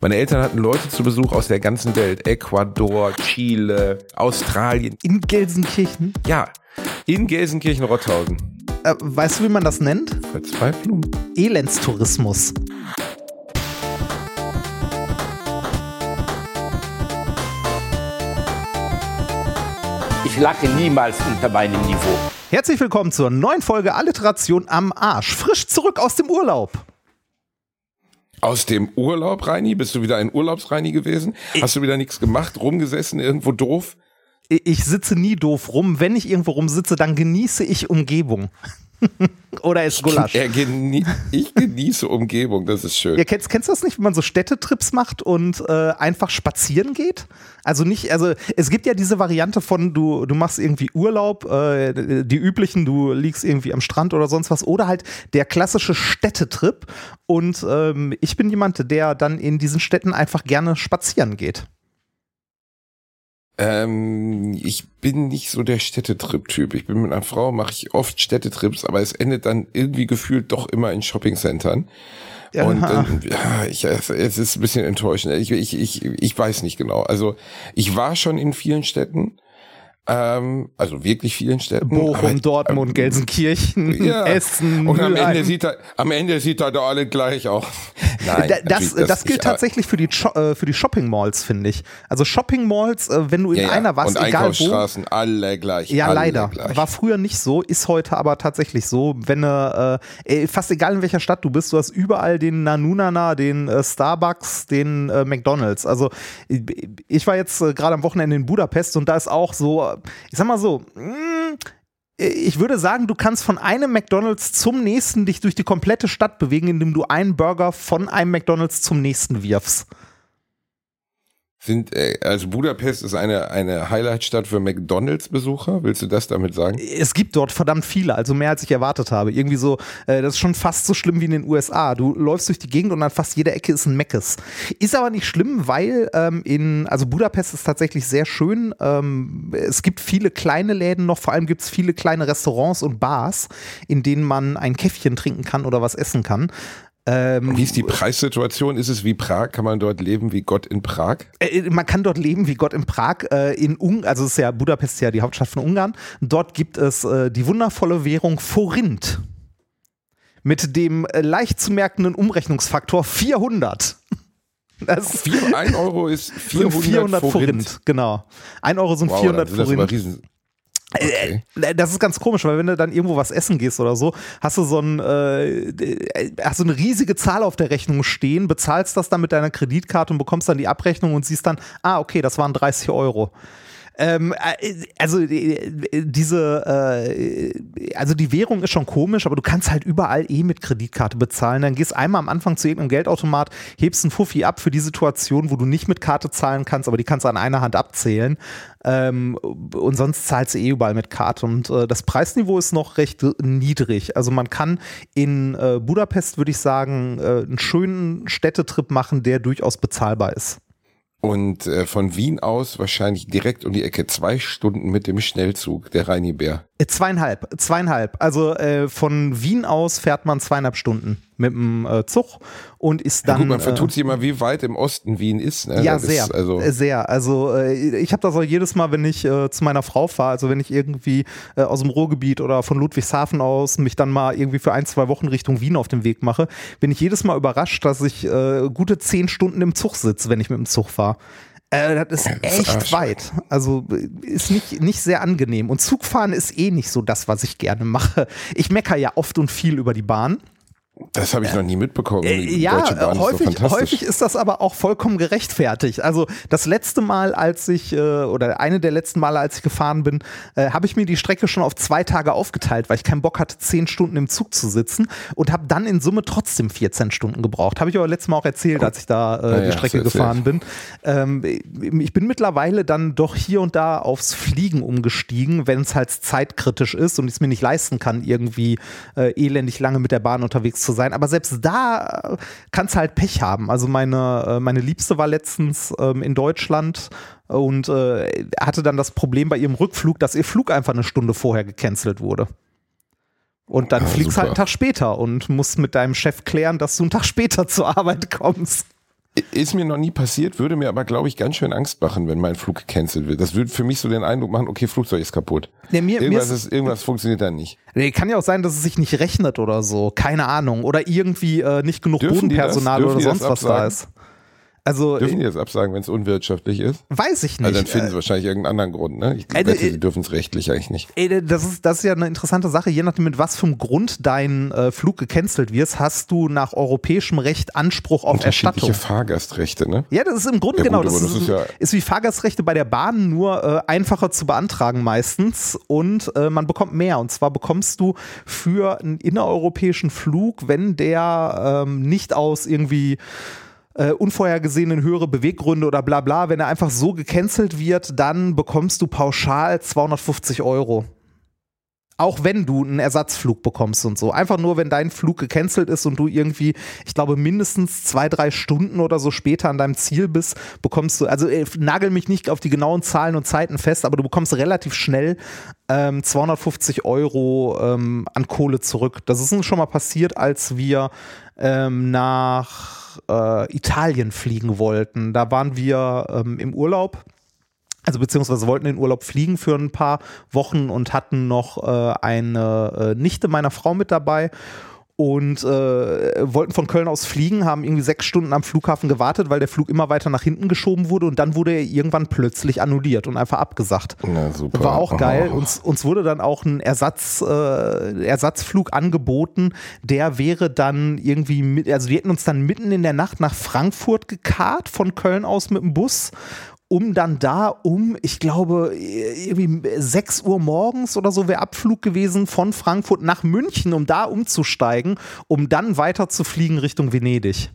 Meine Eltern hatten Leute zu Besuch aus der ganzen Welt. Ecuador, Chile, Australien. In Gelsenkirchen? Ja, in Gelsenkirchen-Rotthausen. Äh, weißt du, wie man das nennt? Verzweiflung? Elendstourismus. Ich lache niemals unter meinem Niveau. Herzlich willkommen zur neuen Folge Alliteration am Arsch. Frisch zurück aus dem Urlaub. Aus dem Urlaub, Reini? Bist du wieder ein Urlaubsreini gewesen? Hast du wieder nichts gemacht, rumgesessen, irgendwo doof? Ich sitze nie doof rum. Wenn ich irgendwo rumsitze, dann genieße ich Umgebung. Oder ist Gulasch. Genie ich genieße Umgebung, das ist schön. Ja, kennst, kennst du das nicht, wenn man so Städtetrips macht und äh, einfach spazieren geht? Also nicht, also es gibt ja diese Variante von, du, du machst irgendwie Urlaub, äh, die üblichen, du liegst irgendwie am Strand oder sonst was, oder halt der klassische Städtetrip. Und ähm, ich bin jemand, der dann in diesen Städten einfach gerne spazieren geht. Ähm, ich bin nicht so der Städtetrip-Typ. Ich bin mit einer Frau, mache ich oft Städtetrips, aber es endet dann irgendwie gefühlt doch immer in Shoppingcentern. Ja, und ähm, ja, ich, es ist ein bisschen enttäuschend. Ich, ich, ich, ich weiß nicht genau. Also ich war schon in vielen Städten, ähm, also wirklich vielen Städten. Bochum, aber, Dortmund, ähm, Gelsenkirchen, ja. Essen. Und am Ende, sieht er, am Ende sieht er da alle gleich auch. Nein, das, das, das, gilt tatsächlich für die, äh, für die Shopping Malls, finde ich. Also Shopping Malls, äh, wenn du in ja, einer warst, und egal Einkaufsstraßen, wo. alle gleich. Ja, alle leider. Gleich. War früher nicht so, ist heute aber tatsächlich so. Wenn äh, fast egal in welcher Stadt du bist, du hast überall den Nanunana, den äh, Starbucks, den äh, McDonalds. Also ich war jetzt äh, gerade am Wochenende in Budapest und da ist auch so ich sag mal so, mm, ich würde sagen, du kannst von einem McDonald's zum nächsten dich durch die komplette Stadt bewegen, indem du einen Burger von einem McDonald's zum nächsten wirfst sind, äh, also Budapest ist eine, eine Highlightstadt für McDonalds-Besucher. Willst du das damit sagen? Es gibt dort verdammt viele, also mehr als ich erwartet habe. Irgendwie so, äh, das ist schon fast so schlimm wie in den USA. Du läufst durch die Gegend und an fast jeder Ecke ist ein Meckes. Ist aber nicht schlimm, weil ähm, in, also Budapest ist tatsächlich sehr schön. Ähm, es gibt viele kleine Läden noch, vor allem gibt es viele kleine Restaurants und Bars, in denen man ein Käffchen trinken kann oder was essen kann. Ähm, wie ist die Preissituation? Ist es wie Prag? Kann man dort leben wie Gott in Prag? Äh, man kann dort leben wie Gott in Prag. Äh, in Ung also es ist ja Budapest ist ja die Hauptstadt von Ungarn. Dort gibt es äh, die wundervolle Währung Forint mit dem äh, leicht zu merkenden Umrechnungsfaktor 400. Das Vier, ein Euro ist 400, 400 Forint. Forint. Genau. Ein Euro sind wow, 400 Forint. Riesen, Okay. Äh, das ist ganz komisch, weil wenn du dann irgendwo was essen gehst oder so, hast du so, ein, äh, hast du eine riesige Zahl auf der Rechnung stehen, bezahlst das dann mit deiner Kreditkarte und bekommst dann die Abrechnung und siehst dann, ah, okay, das waren 30 Euro. Ähm, äh, also äh, diese, äh, also die Währung ist schon komisch, aber du kannst halt überall eh mit Kreditkarte bezahlen. Dann gehst einmal am Anfang zu irgendeinem Geldautomat, hebst einen Fuffi ab für die Situation, wo du nicht mit Karte zahlen kannst, aber die kannst du an einer Hand abzählen. Ähm, und sonst zahlst du eh überall mit Karte. Und äh, das Preisniveau ist noch recht niedrig. Also man kann in äh, Budapest, würde ich sagen, äh, einen schönen Städtetrip machen, der durchaus bezahlbar ist. Und äh, von Wien aus wahrscheinlich direkt um die Ecke zwei Stunden mit dem Schnellzug, der Rheini-Bär. Äh, zweieinhalb, zweieinhalb. Also äh, von Wien aus fährt man zweieinhalb Stunden mit dem äh, Zug und ist dann. Ja, gut, man vertut äh, sich immer, wie weit im Osten Wien ist. Ne? Ja, das sehr, ist also äh, sehr. Also äh, ich habe das auch jedes Mal, wenn ich äh, zu meiner Frau fahre, also wenn ich irgendwie äh, aus dem Ruhrgebiet oder von Ludwigshafen aus mich dann mal irgendwie für ein, zwei Wochen Richtung Wien auf den Weg mache, bin ich jedes Mal überrascht, dass ich äh, gute zehn Stunden im Zug sitze, wenn ich mit dem Zug fahre. Äh, das ist echt weit. Also ist nicht, nicht sehr angenehm. Und Zugfahren ist eh nicht so das, was ich gerne mache. Ich meckere ja oft und viel über die Bahn. Das habe ich noch nie mitbekommen. Äh, ja, häufig, ist so häufig ist das aber auch vollkommen gerechtfertigt. Also das letzte Mal, als ich, äh, oder eine der letzten Male, als ich gefahren bin, äh, habe ich mir die Strecke schon auf zwei Tage aufgeteilt, weil ich keinen Bock hatte, zehn Stunden im Zug zu sitzen und habe dann in Summe trotzdem 14 Stunden gebraucht. Habe ich aber letztes Mal auch erzählt, als ich da äh, ja, die Strecke gefahren bin. Ähm, ich bin mittlerweile dann doch hier und da aufs Fliegen umgestiegen, wenn es halt zeitkritisch ist und ich es mir nicht leisten kann, irgendwie äh, elendig lange mit der Bahn unterwegs zu zu sein. Aber selbst da äh, kannst halt Pech haben. Also meine, äh, meine Liebste war letztens ähm, in Deutschland und äh, hatte dann das Problem bei ihrem Rückflug, dass ihr Flug einfach eine Stunde vorher gecancelt wurde. Und dann ja, fliegst du halt einen Tag später und musst mit deinem Chef klären, dass du einen Tag später zur Arbeit kommst. Ist mir noch nie passiert, würde mir aber, glaube ich, ganz schön Angst machen, wenn mein Flug gecancelt wird. Das würde für mich so den Eindruck machen, okay, Flugzeug ist kaputt. Nee, mir, irgendwas, mir ist, irgendwas funktioniert da nicht. Nee, kann ja auch sein, dass es sich nicht rechnet oder so. Keine Ahnung. Oder irgendwie äh, nicht genug Dürfen Bodenpersonal oder sonst was da ist. Also, dürfen die das absagen, wenn es unwirtschaftlich ist? Weiß ich nicht. Also dann finden sie wahrscheinlich irgendeinen anderen Grund. Ne? Ich äh, wette, äh, sie dürfen es rechtlich eigentlich nicht. Äh, das, ist, das ist ja eine interessante Sache. Je nachdem, mit was für einem Grund dein äh, Flug gecancelt wird, hast du nach europäischem Recht Anspruch auf Erstattung. Fahrgastrechte, ne? Ja, das ist im Grunde ja, genau. Gut, das, das ist, ist, ja ist, wie Fahrgastrechte bei der Bahn, nur äh, einfacher zu beantragen meistens. Und äh, man bekommt mehr. Und zwar bekommst du für einen innereuropäischen Flug, wenn der ähm, nicht aus irgendwie äh, unvorhergesehenen höhere Beweggründe oder bla bla, wenn er einfach so gecancelt wird, dann bekommst du pauschal 250 Euro. Auch wenn du einen Ersatzflug bekommst und so. Einfach nur, wenn dein Flug gecancelt ist und du irgendwie, ich glaube, mindestens zwei, drei Stunden oder so später an deinem Ziel bist, bekommst du, also äh, nagel mich nicht auf die genauen Zahlen und Zeiten fest, aber du bekommst relativ schnell ähm, 250 Euro ähm, an Kohle zurück. Das ist uns schon mal passiert, als wir ähm, nach äh, Italien fliegen wollten. Da waren wir ähm, im Urlaub also beziehungsweise wollten in Urlaub fliegen für ein paar Wochen und hatten noch äh, eine äh, Nichte meiner Frau mit dabei und äh, wollten von Köln aus fliegen, haben irgendwie sechs Stunden am Flughafen gewartet, weil der Flug immer weiter nach hinten geschoben wurde und dann wurde er irgendwann plötzlich annulliert und einfach abgesagt. Na, super. War auch geil. Uns, uns wurde dann auch ein Ersatz, äh, Ersatzflug angeboten, der wäre dann irgendwie, mit, also die hätten uns dann mitten in der Nacht nach Frankfurt gekarrt von Köln aus mit dem Bus um dann da um, ich glaube, irgendwie 6 Uhr morgens oder so wäre Abflug gewesen von Frankfurt nach München, um da umzusteigen, um dann weiter zu fliegen Richtung Venedig.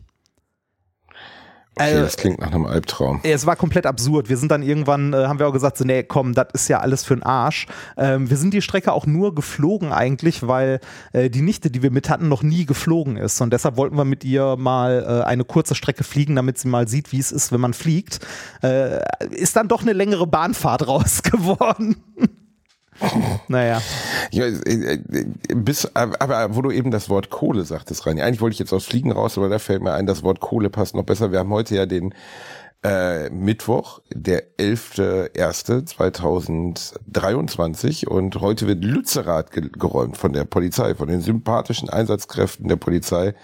Okay, also, das klingt nach einem Albtraum. Es war komplett absurd. Wir sind dann irgendwann, äh, haben wir auch gesagt, so, nee, komm, das ist ja alles für den Arsch. Ähm, wir sind die Strecke auch nur geflogen eigentlich, weil äh, die Nichte, die wir mit hatten, noch nie geflogen ist. Und deshalb wollten wir mit ihr mal äh, eine kurze Strecke fliegen, damit sie mal sieht, wie es ist, wenn man fliegt. Äh, ist dann doch eine längere Bahnfahrt raus geworden. Naja. Ja, äh, äh, bis, aber wo du eben das Wort Kohle sagtest, rein. Eigentlich wollte ich jetzt aus Fliegen raus, aber da fällt mir ein, das Wort Kohle passt noch besser. Wir haben heute ja den äh, Mittwoch, der 11.01.2023 und heute wird Lützerath ge geräumt von der Polizei, von den sympathischen Einsatzkräften der Polizei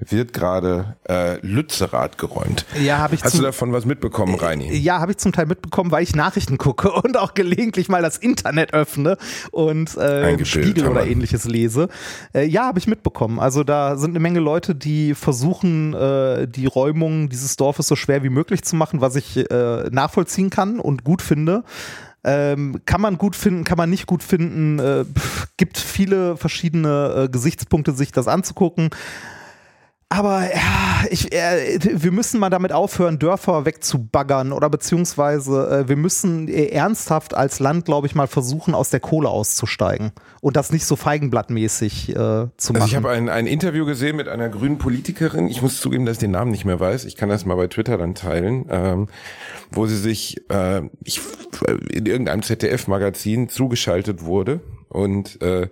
wird gerade äh, Lützerath geräumt. Ja, habe ich. Hast du davon was mitbekommen, Reini? Ja, habe ich zum Teil mitbekommen, weil ich Nachrichten gucke und auch gelegentlich mal das Internet öffne und äh, Spiegel oder ähnliches lese. Äh, ja, habe ich mitbekommen. Also da sind eine Menge Leute, die versuchen, äh, die Räumung dieses Dorfes so schwer wie möglich zu machen, was ich äh, nachvollziehen kann und gut finde. Ähm, kann man gut finden, kann man nicht gut finden. Äh, gibt viele verschiedene äh, Gesichtspunkte, sich das anzugucken. Aber ja, ich, äh, wir müssen mal damit aufhören, Dörfer wegzubaggern oder beziehungsweise äh, wir müssen äh, ernsthaft als Land, glaube ich, mal versuchen, aus der Kohle auszusteigen und das nicht so feigenblattmäßig äh, zu machen. Also ich habe ein, ein Interview gesehen mit einer grünen Politikerin. Ich muss zugeben, dass ich den Namen nicht mehr weiß. Ich kann das mal bei Twitter dann teilen, ähm, wo sie sich äh, ich, in irgendeinem ZDF-Magazin zugeschaltet wurde und äh,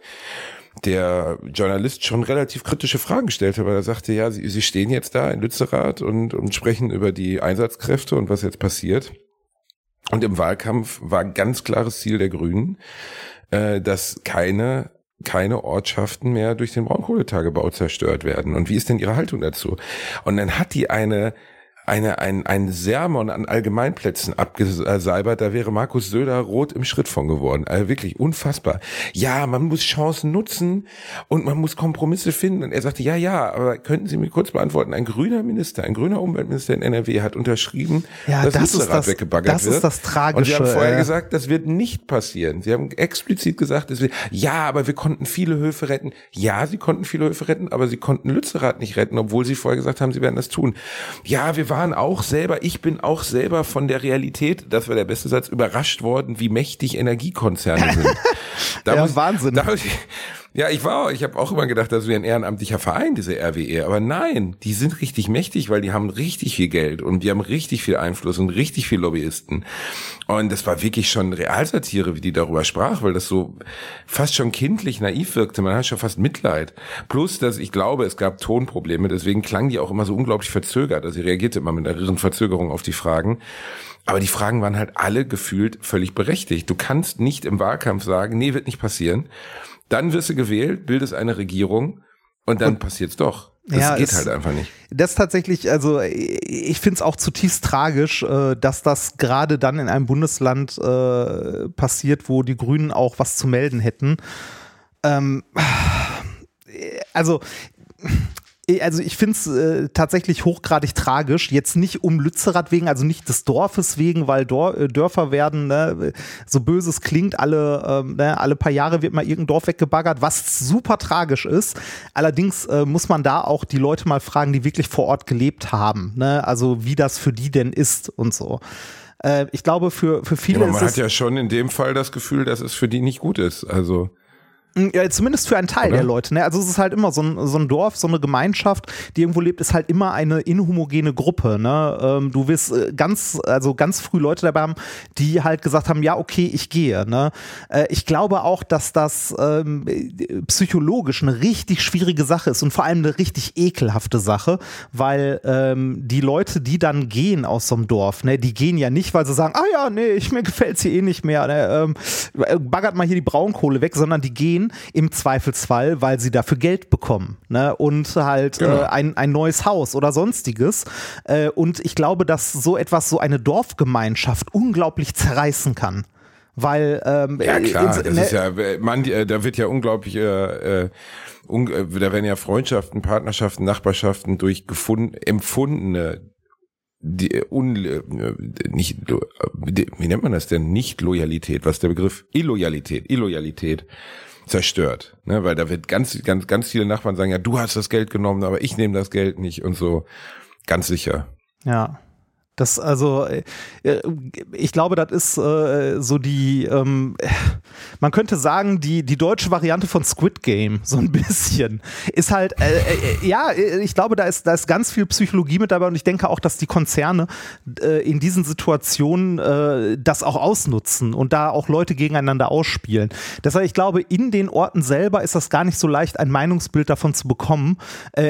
der Journalist schon relativ kritische Fragen gestellt hat, weil er sagte, ja, Sie, Sie stehen jetzt da in Lützerath und, und sprechen über die Einsatzkräfte und was jetzt passiert. Und im Wahlkampf war ganz klares Ziel der Grünen, äh, dass keine keine Ortschaften mehr durch den Braunkohletagebau zerstört werden. Und wie ist denn Ihre Haltung dazu? Und dann hat die eine eine, ein, ein Sermon an Allgemeinplätzen abgesalbert, da wäre Markus Söder rot im Schritt von geworden. Also wirklich unfassbar. Ja, man muss Chancen nutzen und man muss Kompromisse finden. Und er sagte, ja, ja, aber könnten Sie mir kurz beantworten, ein grüner Minister, ein grüner Umweltminister in NRW hat unterschrieben, ja, dass das Lützerath weggebaggert das wird. Das ist das Tragische. Und Sie haben vorher äh, gesagt, das wird nicht passieren. Sie haben explizit gesagt, es wird, ja, aber wir konnten viele Höfe retten. Ja, Sie konnten viele Höfe retten, aber Sie konnten Lützerath nicht retten, obwohl Sie vorher gesagt haben, Sie werden das tun. Ja, wir waren auch selber, ich bin auch selber von der Realität, das war der beste Satz, überrascht worden, wie mächtig Energiekonzerne sind. Da ja, muss, Wahnsinn. Da, Ja, ich war, ich habe auch immer gedacht, das wäre ein ehrenamtlicher Verein, diese RWE. Aber nein, die sind richtig mächtig, weil die haben richtig viel Geld und die haben richtig viel Einfluss und richtig viel Lobbyisten. Und das war wirklich schon Realsatire, wie die darüber sprach, weil das so fast schon kindlich naiv wirkte. Man hat schon fast Mitleid. Plus, dass ich glaube, es gab Tonprobleme, deswegen klang die auch immer so unglaublich verzögert. Also sie reagierte immer mit einer irren Verzögerung auf die Fragen. Aber die Fragen waren halt alle gefühlt völlig berechtigt. Du kannst nicht im Wahlkampf sagen, nee, wird nicht passieren. Dann wirst du gewählt, bildest eine Regierung und dann passiert's doch. Das ja, geht es, halt einfach nicht. Das tatsächlich, also ich finde es auch zutiefst tragisch, äh, dass das gerade dann in einem Bundesland äh, passiert, wo die Grünen auch was zu melden hätten. Ähm, also also ich finde es äh, tatsächlich hochgradig tragisch. Jetzt nicht um Lützerath wegen, also nicht des Dorfes wegen, weil Dor äh, Dörfer werden, ne, so böse es klingt, alle, ähm, ne, alle paar Jahre wird mal irgendein Dorf weggebaggert, was super tragisch ist. Allerdings äh, muss man da auch die Leute mal fragen, die wirklich vor Ort gelebt haben. Ne? Also wie das für die denn ist und so äh, ich glaube, für, für viele ja, man hat ja schon in dem Fall das Gefühl, dass es für die nicht gut ist. Also ja, zumindest für einen Teil Oder? der Leute. Ne? Also es ist halt immer so ein, so ein Dorf, so eine Gemeinschaft, die irgendwo lebt, ist halt immer eine inhomogene Gruppe. Ne? Ähm, du wirst äh, ganz, also ganz früh Leute dabei haben, die halt gesagt haben, ja, okay, ich gehe. Ne? Äh, ich glaube auch, dass das ähm, psychologisch eine richtig schwierige Sache ist und vor allem eine richtig ekelhafte Sache, weil ähm, die Leute, die dann gehen aus so einem Dorf, ne, die gehen ja nicht, weil sie sagen, ah ja, nee, ich, mir gefällt's hier eh nicht mehr, ne? ähm, baggert mal hier die Braunkohle weg, sondern die gehen gehen, im Zweifelsfall, weil sie dafür Geld bekommen ne? und halt äh, genau. äh, ein, ein neues Haus oder sonstiges. Äh, und ich glaube, dass so etwas, so eine Dorfgemeinschaft unglaublich zerreißen kann. Weil ähm, ja klar, in, das ne ist ja, man, äh, da wird ja unglaublich, äh, äh, un, äh, da werden ja Freundschaften, Partnerschaften, Nachbarschaften durch gefunden, empfundene die un, nicht wie nennt man das denn nicht Loyalität was ist der Begriff Illoyalität Illoyalität zerstört, ne? weil da wird ganz, ganz, ganz viele Nachbarn sagen, ja, du hast das Geld genommen, aber ich nehme das Geld nicht und so. Ganz sicher. Ja. Das also, äh, ich glaube, das ist äh, so die, ähm, man könnte sagen, die, die deutsche Variante von Squid Game, so ein bisschen. Ist halt, äh, äh, ja, ich glaube, da ist, da ist ganz viel Psychologie mit dabei und ich denke auch, dass die Konzerne äh, in diesen Situationen äh, das auch ausnutzen und da auch Leute gegeneinander ausspielen. Deshalb, ich glaube, in den Orten selber ist das gar nicht so leicht, ein Meinungsbild davon zu bekommen.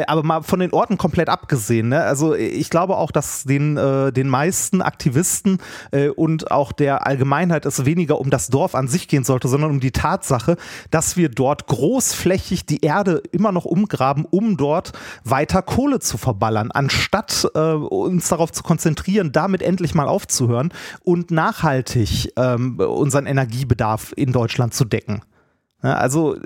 aber mal von den Orten komplett abgesehen, ne? Also ich glaube auch, dass den, den meisten Aktivisten äh, und auch der Allgemeinheit es weniger um das Dorf an sich gehen sollte, sondern um die Tatsache, dass wir dort großflächig die Erde immer noch umgraben, um dort weiter Kohle zu verballern, anstatt äh, uns darauf zu konzentrieren, damit endlich mal aufzuhören und nachhaltig ähm, unseren Energiebedarf in Deutschland zu decken. Also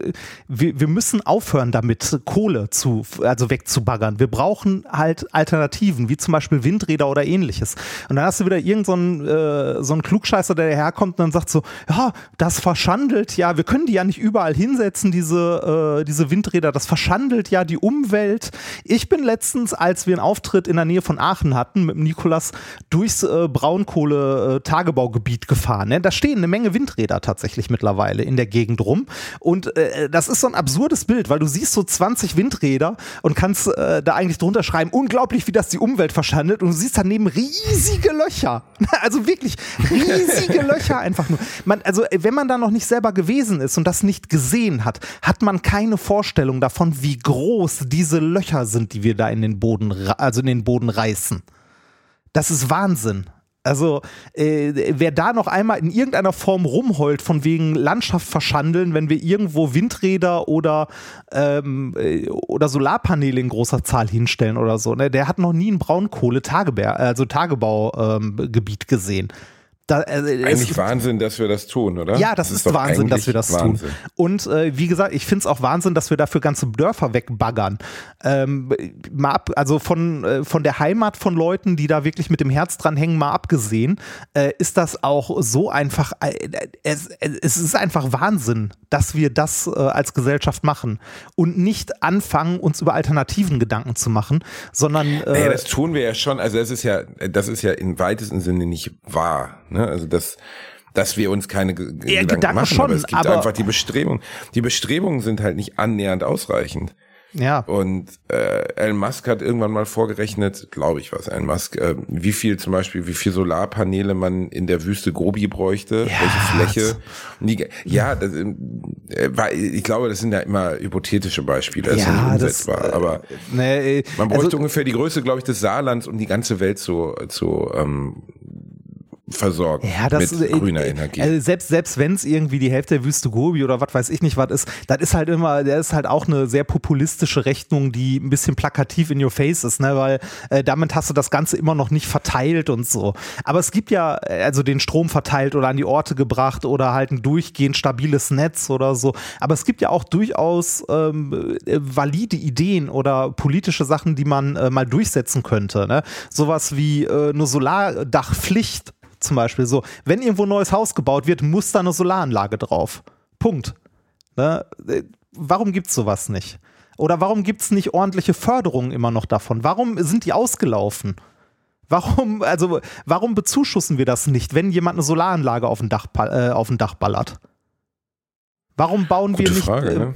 wir, wir müssen aufhören damit, Kohle zu, also wegzubaggern. Wir brauchen halt Alternativen, wie zum Beispiel Windräder oder ähnliches. Und dann hast du wieder irgendeinen so, äh, so einen Klugscheißer, der herkommt und dann sagt so, ja, das verschandelt ja, wir können die ja nicht überall hinsetzen, diese, äh, diese Windräder, das verschandelt ja die Umwelt. Ich bin letztens, als wir einen Auftritt in der Nähe von Aachen hatten, mit Nikolas durchs äh, Braunkohle-Tagebaugebiet gefahren. Ne? Da stehen eine Menge Windräder tatsächlich mittlerweile in der Gegend rum. Und äh, das ist so ein absurdes Bild, weil du siehst so 20 Windräder und kannst äh, da eigentlich drunter schreiben, unglaublich, wie das die Umwelt verschandelt. Und du siehst daneben riesige Löcher. Also wirklich riesige Löcher einfach nur. Man, also wenn man da noch nicht selber gewesen ist und das nicht gesehen hat, hat man keine Vorstellung davon, wie groß diese Löcher sind, die wir da in den Boden, also in den Boden reißen. Das ist Wahnsinn. Also äh, wer da noch einmal in irgendeiner Form rumheult von wegen Landschaft verschandeln, wenn wir irgendwo Windräder oder, ähm, äh, oder Solarpaneele in großer Zahl hinstellen oder so, ne, der hat noch nie ein Braunkohle-Tagebaugebiet also ähm, gesehen. Da, äh, eigentlich Wahnsinn, dass wir das tun, oder? Ja, das, das ist, ist Wahnsinn, dass wir das Wahnsinn. tun. Und äh, wie gesagt, ich finde es auch Wahnsinn, dass wir dafür ganze Dörfer wegbaggern. Ähm, mal ab, also von, äh, von der Heimat von Leuten, die da wirklich mit dem Herz dran hängen, mal abgesehen, äh, ist das auch so einfach, äh, es, es ist einfach Wahnsinn, dass wir das äh, als Gesellschaft machen und nicht anfangen, uns über Alternativen Gedanken zu machen, sondern. Naja, das tun wir ja schon. Also es ist ja, das ist ja im weitesten Sinne nicht wahr. Ne? Also das, dass wir uns keine G ja, Gedanken, Gedanken machen, schon, aber es gibt aber einfach die Bestrebungen. Die Bestrebungen sind halt nicht annähernd ausreichend. Ja. Und äh, Elon Musk hat irgendwann mal vorgerechnet, glaube ich was, Elon Musk, äh, wie viel zum Beispiel, wie viel Solarpaneele man in der Wüste Gobi bräuchte, Ja, welche Fläche. Die, ja, das, äh, ich glaube, das sind ja immer hypothetische Beispiele, das ist Ja, ja nicht das, umsetzbar. äh, aber Nee, man bräuchte also, ungefähr die Größe, glaube ich, des Saarlands, um die ganze Welt zu, zu ähm, versorgen ja, das, mit äh, grüner äh, Energie. Also selbst selbst wenn es irgendwie die Hälfte der Wüste Gobi oder was weiß ich nicht was ist, das ist halt immer, der ist halt auch eine sehr populistische Rechnung, die ein bisschen plakativ in your face ist, ne, weil äh, damit hast du das Ganze immer noch nicht verteilt und so. Aber es gibt ja äh, also den Strom verteilt oder an die Orte gebracht oder halt ein durchgehend stabiles Netz oder so. Aber es gibt ja auch durchaus ähm, äh, valide Ideen oder politische Sachen, die man äh, mal durchsetzen könnte. Ne? Sowas wie äh, eine Solardachpflicht zum Beispiel. So, wenn irgendwo ein neues Haus gebaut wird, muss da eine Solaranlage drauf. Punkt. Ne? Äh, Warum gibt es sowas nicht? Oder warum gibt es nicht ordentliche Förderungen immer noch davon? Warum sind die ausgelaufen? Warum, also, warum bezuschussen wir das nicht, wenn jemand eine Solaranlage auf dem Dach, äh, auf dem Dach ballert? Warum bauen Gute wir nicht. Frage, äh, ne?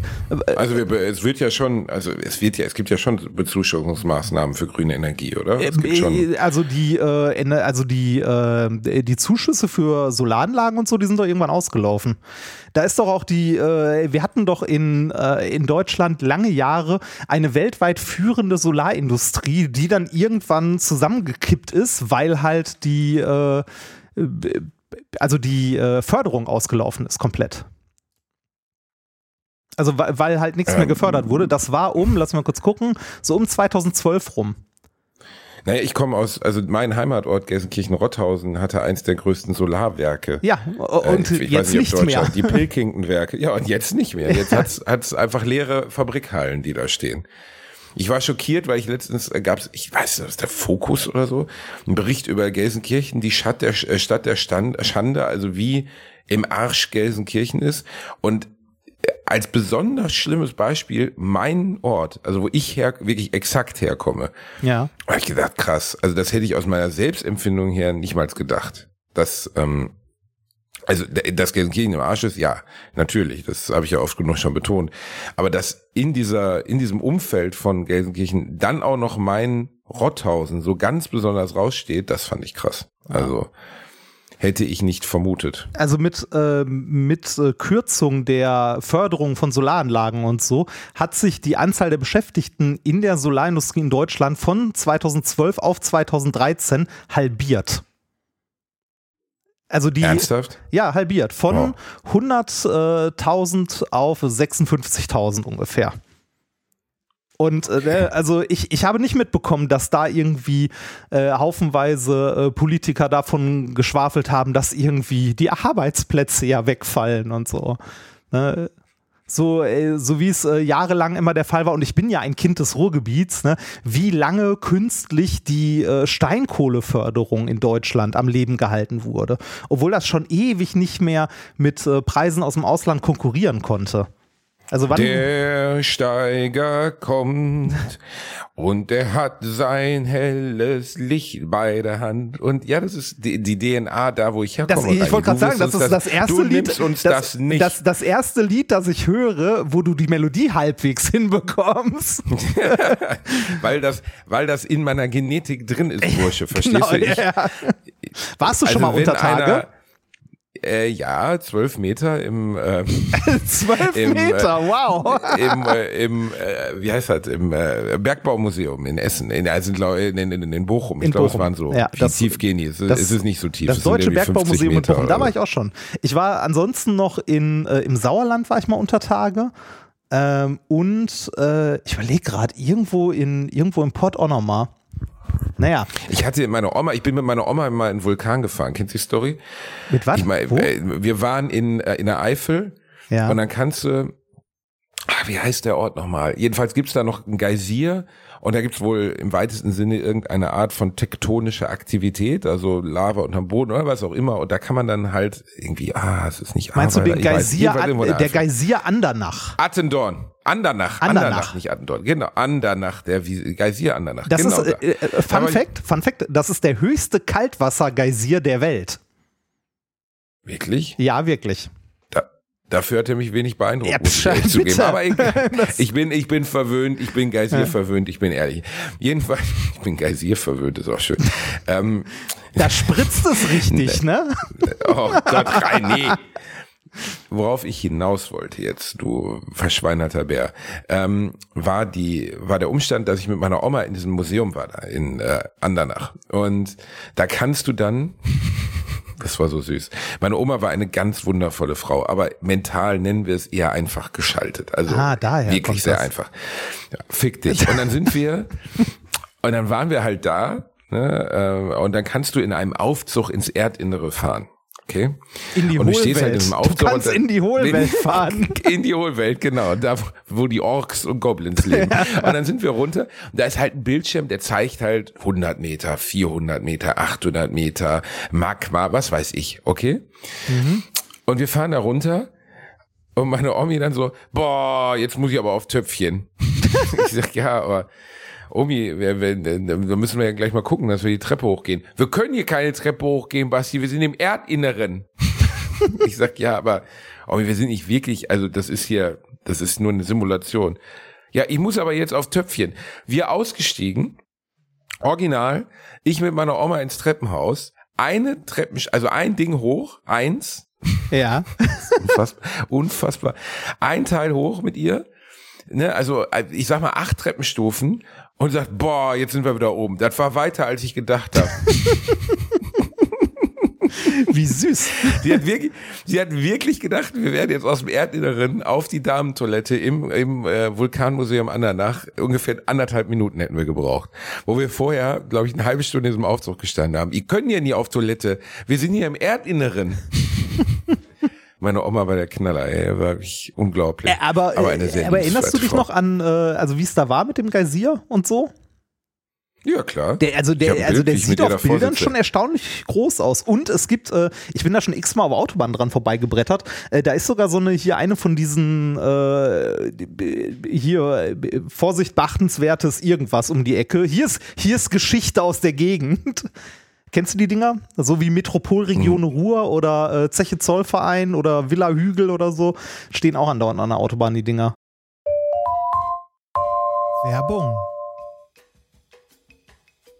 Also wir, es wird ja schon, also es wird ja, es gibt ja schon Bezuschussungsmaßnahmen für grüne Energie, oder? Schon. Äh, Also die, äh, also die, äh, die Zuschüsse für Solaranlagen und so, die sind doch irgendwann ausgelaufen. Da ist doch auch die, äh, wir hatten doch in, äh, in Deutschland lange Jahre eine weltweit führende Solarindustrie, die dann irgendwann zusammengekippt ist, weil halt die, äh, also die äh, Förderung ausgelaufen ist komplett. Also weil, weil halt nichts mehr Ähm. gefördert wurde. Das war um, lass mal kurz gucken, so um 2012 rum. Naja, ich komme aus, also mein Heimatort Gelsenkirchen-Rotthausen hatte eins der größten Solarwerke. Ja, und Äh, ich jetzt weiß nicht ob mehr. Die Pilkington-Werke. Ja, und jetzt nicht mehr. Jetzt hat's hat's einfach leere Fabrikhallen, die da stehen. Ich war schockiert, weil ich letztens äh, gab's, ich weiß nicht, was der Fokus oder so, ein Bericht über Gelsenkirchen, die Stadt der äh, Stadt der Stand, Schande, also wie im Arsch Gelsenkirchen ist und äh, als besonders schlimmes Beispiel mein Ort, also wo ich her, wirklich exakt herkomme. Ja. Da hab ich gedacht, krass. Also das hätte ich aus meiner Selbstempfindung her nicht mal gedacht. Dass, ähm, also d- das Gelsenkirchen im Arsch ist, ja, natürlich, das habe ich ja oft genug schon betont. Aber dass in dieser, in diesem Umfeld von Gelsenkirchen dann auch noch mein Rotthausen so ganz besonders raussteht, das fand ich krass. Also hätte ich nicht vermutet. Also mit, äh, mit äh, Kürzung der Förderung von Solaranlagen und so hat sich die Anzahl der Beschäftigten in der Solarindustrie in Deutschland von 2012 auf 2013 halbiert. Also die, Ernsthaft? ja, halbiert. Von 100.000 auf 56.000 ungefähr. Und äh, ne, also ich, ich habe nicht mitbekommen, dass da irgendwie äh, haufenweise äh, Politiker davon geschwafelt haben, dass irgendwie die Arbeitsplätze ja wegfallen und so. Ne? So, äh, so wie es äh, jahrelang immer der Fall war, und ich bin ja ein Kind des Ruhrgebiets, ne, wie lange künstlich die äh, Steinkohleförderung in Deutschland am Leben gehalten wurde. Obwohl das schon ewig nicht mehr mit äh, Preisen aus dem Ausland konkurrieren konnte. Also wann, Der Steiger kommt und er hat sein helles Licht bei der Hand. Und ja, das ist die, die DNA da, wo ich herkomme. Das, ich wollte gerade sagen, das ist das erste Lied. das, nicht. Das, das erste Lied, das ich höre, wo du die Melodie halbwegs hinbekommst. weil das, weil das in meiner Genetik drin ist, Bursche. Verstehst Genau, du? Ich, ja. Warst du schon also mal unter Tage? Äh, ja, zwölf Meter im, ähm, Zwölf äh, Meter, wow. im, äh, im äh, wie heißt das, im äh, Bergbaumuseum in Essen, in, also in, in, in, in Bochum. Ich glaube, es waren so, Ja, wie das- tief gehen die? Es, das- es ist nicht so tief. Das Deutsche irgendwie 50 Bergbaumuseum in Bochum, da war ich auch schon. Ich war ansonsten noch in, äh, im Sauerland war ich mal unter Tage. Ähm, und äh, ich überlege gerade, irgendwo in irgendwo im Port mal. Naja, Ich hatte meine Oma, ich bin mit meiner Oma mal in den Vulkan gefahren. Kennst du die Story? mit was? Ich meine, Wo? äh, wir waren in, äh, in der Eifel ja. und dann kannst du, ah, wie heißt der Ort nochmal? Jedenfalls gibt's da noch einen Geysir und da gibt's wohl im weitesten Sinne irgendeine Art von tektonischer Aktivität, also Lava unterm Boden oder was auch immer. Und da kann man dann halt irgendwie, ah, es ist nicht Meinst du Ahrweiler, den weiß, Geysir, irgendwo in der. Geysir Andernach? Attendorn. Andernach. Andernach. Andernach, nicht Attendorn. Genau, Andernach, der Geysir Andernach. Das genau ist, da. äh, äh, Da Fun ich- Fact, Fun Fact, das ist der höchste Kaltwassergeysir der Welt. Wirklich? Ja, wirklich. Dafür hat er mich wenig beeindruckt, ja, muss ich zugeben. Aber ich, ich, bin, ich bin verwöhnt, ich bin Geysir ja. verwöhnt, ich bin ehrlich. Jedenfalls, ich bin Geysir verwöhnt, ist auch schön. Ähm, da spritzt es richtig, ne? Oh Gott, rein, nee. Worauf ich hinaus wollte jetzt, du verschweinerter Bär, ähm, war die, war der Umstand, dass ich mit meiner Oma in diesem Museum war, da in äh, Andernach. Und da kannst du dann das war so süß. Meine Oma war eine ganz wundervolle Frau, aber mental nennen wir es eher einfach geschaltet. Also ah, daher wirklich sehr das. einfach. Ja, fick dich. Und dann sind wir, und dann waren wir halt da, ne, äh, und dann kannst du in einem Aufzug ins Erdinnere fahren. Okay. In die und du Hohlwelt. Halt in diesem du kannst in die Hohlwelt fahren. In die Hohlwelt, genau. Da, wo die Orks und Goblins leben. und dann sind wir runter. Und da ist halt ein Bildschirm, der zeigt halt 100 Meter, 400 Meter, 800 Meter, Magma, was weiß ich. Okay. Mhm. Und wir fahren da runter. Und meine Omi dann so, boah, jetzt muss ich aber auf Töpfchen. ich sag, ja, aber Omi, wir, wir, da müssen wir ja gleich mal gucken, dass wir die Treppe hochgehen. Wir können hier keine Treppe hochgehen, Basti, wir sind im Erdinneren. ich sag, ja, aber Omi, wir sind nicht wirklich, also das ist hier, das ist nur eine Simulation. Ja, ich muss aber jetzt auf Töpfchen. Wir ausgestiegen, original, ich mit meiner Oma ins Treppenhaus, eine Treppen, also ein Ding hoch, eins. Ja. unfassbar, unfassbar. Ein Teil hoch mit ihr, ne, also ich sag mal acht Treppenstufen und sagt, boah, jetzt sind wir wieder oben. Das war weiter, als ich gedacht habe. Wie süß. Sie hat, wirklich, sie hat wirklich gedacht, wir werden jetzt aus dem Erdinneren auf die Damentoilette im, im äh, Vulkanmuseum Andernach. Ungefähr anderthalb Minuten hätten wir gebraucht. Wo wir vorher, glaube ich, eine halbe Stunde in diesem Aufzug gestanden haben. Ihr könnt ja nie auf Toilette. Wir sind hier im Erdinneren. Meine Oma war der Knaller, ey, war wirklich unglaublich. Äh, aber, aber, äh, aber erinnerst du dich noch an, äh, also wie es da war mit dem Geysir und so? Ja, klar. Der, also der, also der sieht auf Bildern schon erstaunlich groß aus. Und es gibt, äh, ich bin da schon x-mal auf Autobahn dran vorbeigebrettert, äh, da ist sogar so eine, hier eine von diesen, äh, hier, Vorsicht, beachtenswertes irgendwas um die Ecke. Hier ist, hier ist Geschichte aus der Gegend. Kennst du die Dinger? So wie Metropolregion mhm. Ruhr oder äh, Zeche Zollverein oder Villa Hügel oder so. Stehen auch andauernd an der Autobahn, die Dinger. Werbung.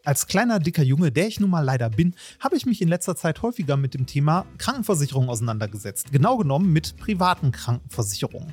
Als kleiner, dicker Junge, der ich nun mal leider bin, habe ich mich in letzter Zeit häufiger mit dem Thema Krankenversicherung auseinandergesetzt. Genau genommen mit privaten Krankenversicherungen.